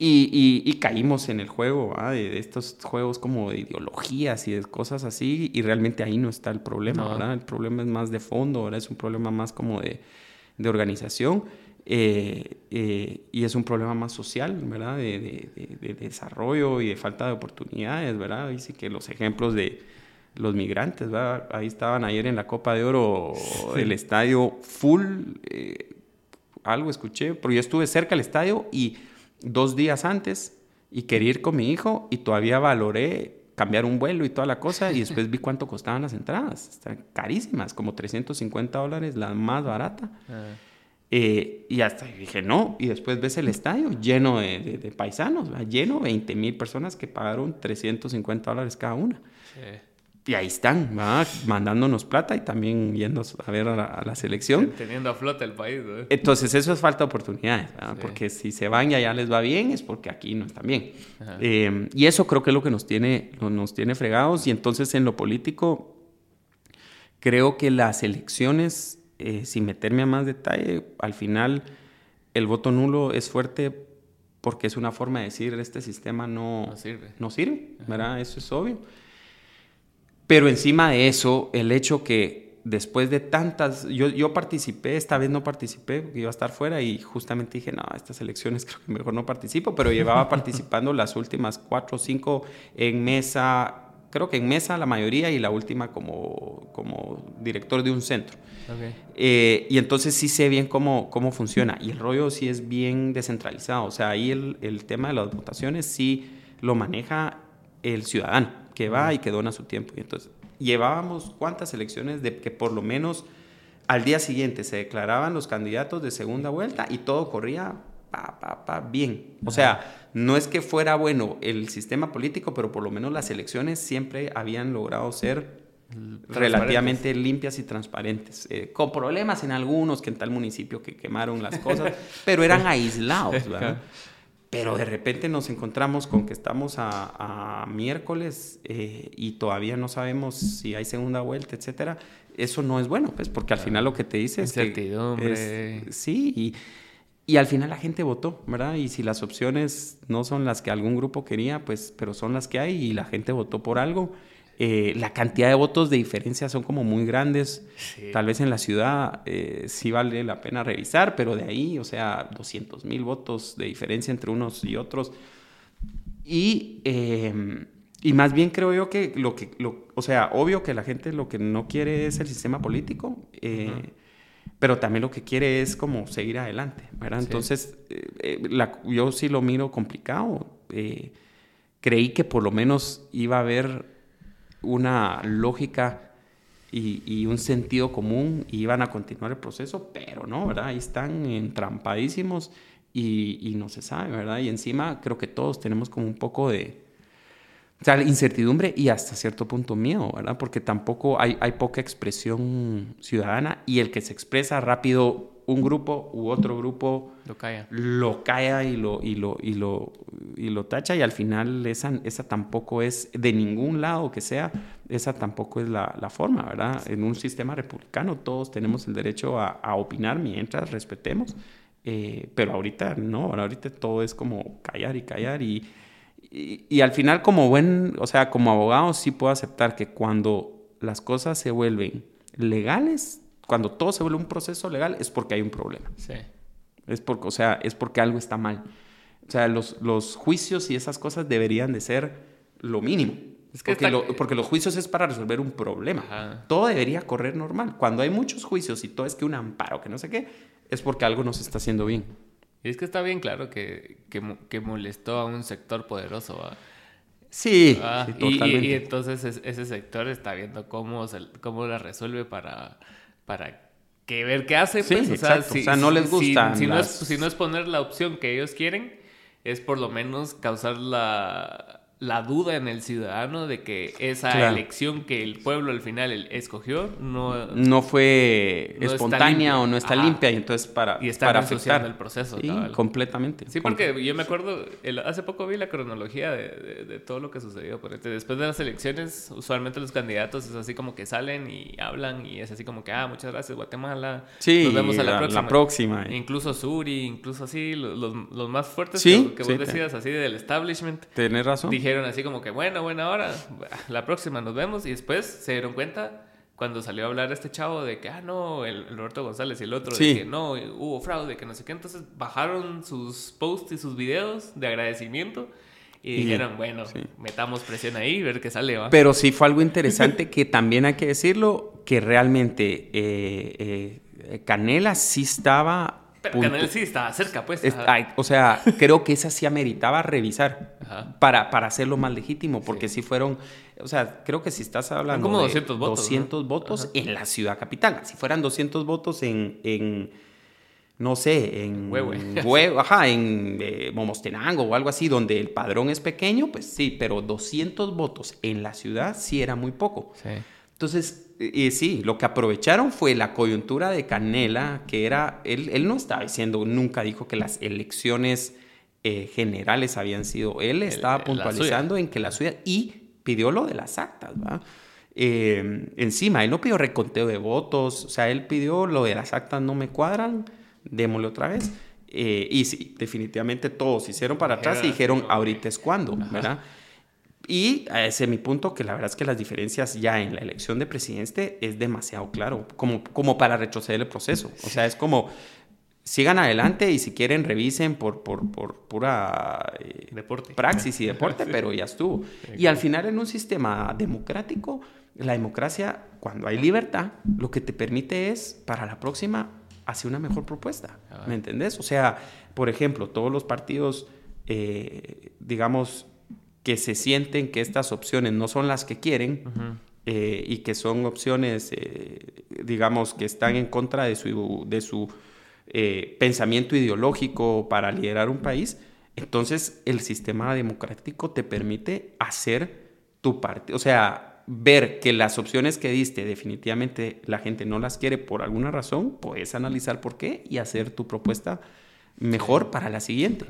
B: y, y- y caímos en el juego, de, de estos juegos como de ideologías y de cosas así, y realmente ahí no está el problema,
A: No.
B: ¿verdad? El problema es más de fondo, ¿verdad? Es un problema más como de, de organización. eh, eh, y es un problema más social, ¿verdad? De, de- de- de desarrollo y de falta de oportunidades, ¿verdad? Sí que los ejemplos de los migrantes, ¿verdad? Ahí estaban ayer en la Copa de Oro, el estadio full, eh, algo escuché, porque yo estuve cerca del estadio y dos días antes y quería ir con mi hijo y todavía valoré cambiar un vuelo y toda la cosa y después vi cuánto costaban las entradas. Están carísimas, como 350 dólares la más barata.
A: Ah,
B: Eh, y hasta dije, no, y después ves el estadio lleno de, de- de paisanos, ¿verdad? lleno, 20 mil personas que pagaron 350 dólares cada una.
A: sí.
B: Y ahí están, ¿verdad? mandándonos plata y también yendo a ver a la, a la selección.
A: Teniendo a flote el país, ¿no?
B: Entonces eso es falta de oportunidades.
A: Sí.
B: porque si se van y allá les va bien es porque aquí no están bien. Eh, y eso creo que es lo que nos tiene, nos tiene fregados y entonces en lo político creo que las elecciones, eh, sin meterme a más detalle, al final el voto nulo es fuerte porque es una forma de decir este sistema no,
A: No sirve.
B: no sirve, ¿verdad? Eso es obvio. Pero encima de eso, el hecho que después de tantas, yo, yo participé, esta vez no participé, porque iba a estar fuera y justamente dije, no, estas elecciones creo que mejor no participo, pero llevaba participando las últimas cuatro o cinco en mesa, creo que en mesa la mayoría y la última como, como director de un centro.
A: Ok.
B: Eh, y entonces sí sé bien cómo, cómo funciona. Y el rollo sí es bien descentralizado. O sea, ahí el, el tema de las votaciones sí lo maneja el ciudadano, que va y que dona su tiempo. Y entonces, llevábamos cuántas elecciones de que por lo menos al día siguiente se declaraban los candidatos de segunda vuelta y todo corría pa, pa, pa, bien. O sea, no es que fuera bueno el sistema político, pero por lo menos las elecciones siempre habían logrado ser relativamente limpias y transparentes, eh, con problemas en algunos, que en tal municipio que quemaron las cosas, pero eran aislados, ¿verdad? Pero de repente nos encontramos con que estamos a, a miércoles eh, y todavía no sabemos si hay segunda vuelta, etcétera. Eso no es bueno, pues, porque al final lo que te dice es que...
A: Incertidumbre.
B: es- sí, y, y al final la gente votó, ¿verdad? Y si las opciones no son las que algún grupo quería, pues, pero son las que hay y la gente votó por algo. Eh, la cantidad de votos de diferencia son como muy grandes.
A: Sí.
B: Tal vez en la ciudad eh, sí vale la pena revisar, pero de ahí, o sea, 200 mil votos de diferencia entre unos y otros. Y, eh, Y más bien creo yo que lo que, lo, o sea, obvio que la gente lo que no quiere es el sistema político, eh, pero también lo que quiere es como seguir adelante, ¿verdad? Entonces, eh, eh, la, yo sí lo miro complicado. creí que por lo menos iba a haber una lógica y, un sentido común y iban a continuar el proceso, pero no, ¿verdad? Ahí están entrampadísimos y, no se sabe, ¿verdad? Y encima creo que todos tenemos como un poco de o incertidumbre y hasta cierto punto miedo, ¿verdad? Porque tampoco hay, hay poca expresión ciudadana y el que se expresa rápido un grupo u otro grupo
A: lo calla,
B: lo calla y lo, y lo, y lo, y lo tacha y al final esa, esa tampoco es, de ningún lado que sea, esa tampoco es la, la forma, ¿verdad? En un sistema republicano todos tenemos el derecho a, a opinar mientras respetemos, eh, pero ahorita no, ahorita todo es como callar y callar y y, al final como buen, o sea, como abogado sí puedo aceptar que cuando las cosas se vuelven legales, cuando todo se vuelve un proceso legal, es porque hay un problema.
A: Sí.
B: Es porque, o sea, es porque algo está mal. O sea, los, los juicios y esas cosas deberían de ser lo mínimo. Es que porque, porque, los juicios es para resolver un problema. Todo debería correr normal. Cuando hay muchos juicios y todo es que un amparo, que no sé qué, es porque algo no se está haciendo bien.
A: Y es que está bien claro que, que, molestó a un sector poderoso.
B: Sí,
A: totalmente. Y, entonces ese sector está viendo cómo, cómo la resuelve para, para que ver qué hace.
B: Pues. o, sea, o sea, no les gusta.
A: Si, no es, si no es poner la opción que ellos quieren, es por lo menos causar la la duda en el ciudadano de que esa elección que el pueblo al final escogió no,
B: no fue espontánea o no está limpia y entonces para,
A: y está
B: para
A: afectar el proceso.
B: Sí, completamente.
A: Sí, porque yo me acuerdo, hace poco vi la cronología de, de, todo lo que sucedió. Después de las elecciones, usualmente los candidatos es así como que salen y hablan y es así como que, ah, muchas gracias Guatemala,
B: sí, nos vemos a la, próxima. La próxima
A: Incluso Suri, incluso así, los, los, más fuertes que, que vos decías así del establishment.
B: Tienes razón
A: así como que, bueno, buena hora, la próxima nos vemos. Y después se dieron cuenta cuando salió a hablar este chavo de que, ah, no, el, Roberto González y el otro, de que no, hubo fraude, que no sé qué. Entonces bajaron sus posts y sus videos de agradecimiento. Y, dijeron, bueno, metamos presión ahí, ver qué sale, ¿va?
B: Pero sí fue algo interesante que también hay que decirlo, que realmente eh, eh, Canela sí estaba
A: pero Canel sí estaba cerca, pues.
B: o sea, creo que esa sí ameritaba revisar para, para hacerlo más legítimo, porque sí. fueron, o sea, creo que si estás hablando
A: como 200 votos.
B: 200 votos en la ciudad capital. Si fueran 200 votos en, en no sé, en Huevo, ajá, en eh, Momostenango o algo así, donde el padrón es pequeño, pues sí, pero 200 votos en la ciudad sí era muy poco.
A: Sí.
B: Entonces, y sí, lo que aprovecharon fue la coyuntura de Canela, que era, él, él no estaba diciendo, nunca dijo que las elecciones eh, generales habían sido, él estaba puntualizando en que la suya, y pidió lo de las actas, ¿va? Eh, encima, él no pidió reconteo de votos, o sea, él pidió lo de las actas no me cuadran, démosle otra vez. Eh, y sí, definitivamente todos hicieron para atrás y dijeron, ahorita es cuando, ¿verdad? Y ese mi punto, que la verdad es que las diferencias ya en la elección de presidente es demasiado claro, como, como para retroceder el proceso. O sea, es como, sigan adelante y si quieren revisen por, por, por pura
A: eh, deporte.
B: praxis y deporte, pero ya estuvo. Y al final en un sistema democrático, la democracia, cuando hay libertad, lo que te permite es, para la próxima, hacer una mejor propuesta. Ah. ¿Me entendés? O sea, por ejemplo, todos los partidos, eh, digamos, que se sienten que estas opciones no son las que quieren eh, y que son opciones, eh, digamos, que están en contra de su, de su eh, pensamiento ideológico para liderar un país, entonces el sistema democrático te permite hacer tu parte, o sea, ver que las opciones que diste definitivamente la gente no las quiere por alguna razón, puedes analizar por qué y hacer tu propuesta mejor para la siguiente.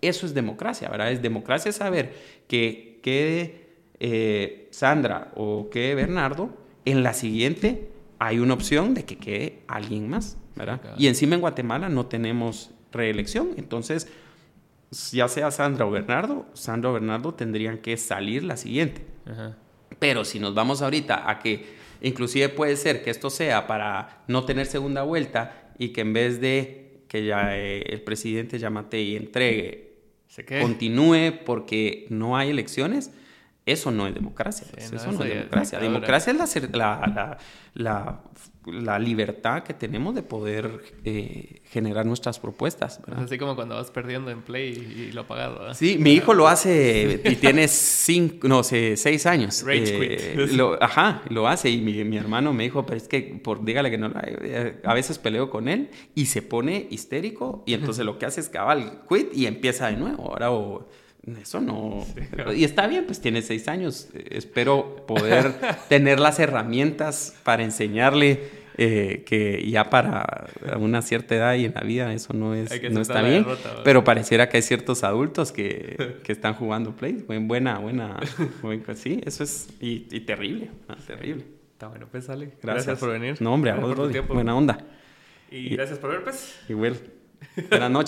B: Eso es democracia, ¿verdad? Es democracia saber que quede eh, Sandra o quede Bernardo, en la siguiente hay una opción de que quede alguien más, ¿verdad? Y encima en Guatemala no tenemos reelección, entonces ya sea Sandra o Bernardo, Sandra o Bernardo tendrían que salir la siguiente. Pero si nos vamos ahorita a que inclusive puede ser que esto sea para no tener segunda vuelta y que en vez de que ya eh, el presidente Yamatei entregue,
A: ¿Se
B: continúe porque no hay elecciones, Eso no es democracia. Pues, eso no, es democracia. Democracia es la, la, la, libertad que tenemos de poder eh, generar nuestras propuestas.
A: Así como cuando vas perdiendo en Play y, lo pagas. ¿verdad?
B: Sí, mi hijo lo hace y tiene cinco, no sé, seis años.
A: Rage
B: eh, Lo, ajá, lo hace. Y mi, mi, hermano me dijo, pero es que por, dígale que no, eh, a veces peleo con él y se pone histérico y entonces lo que hace es cabal, quit y empieza de nuevo. Ahora o eso no. Y está bien, pues tiene seis años. Espero poder tener las herramientas para enseñarle eh, que ya para una cierta edad y en la vida eso no, es, no está bien. pero pareciera que hay ciertos adultos que, que están jugando play. Buena, buena. sí, eso es. Y, terrible. terrible.
A: Está bueno, pues sale. Gracias, por venir.
B: No, hombre, a vos, Buena onda.
A: Y, gracias por ver, pues.
B: Igual. Buenas noches.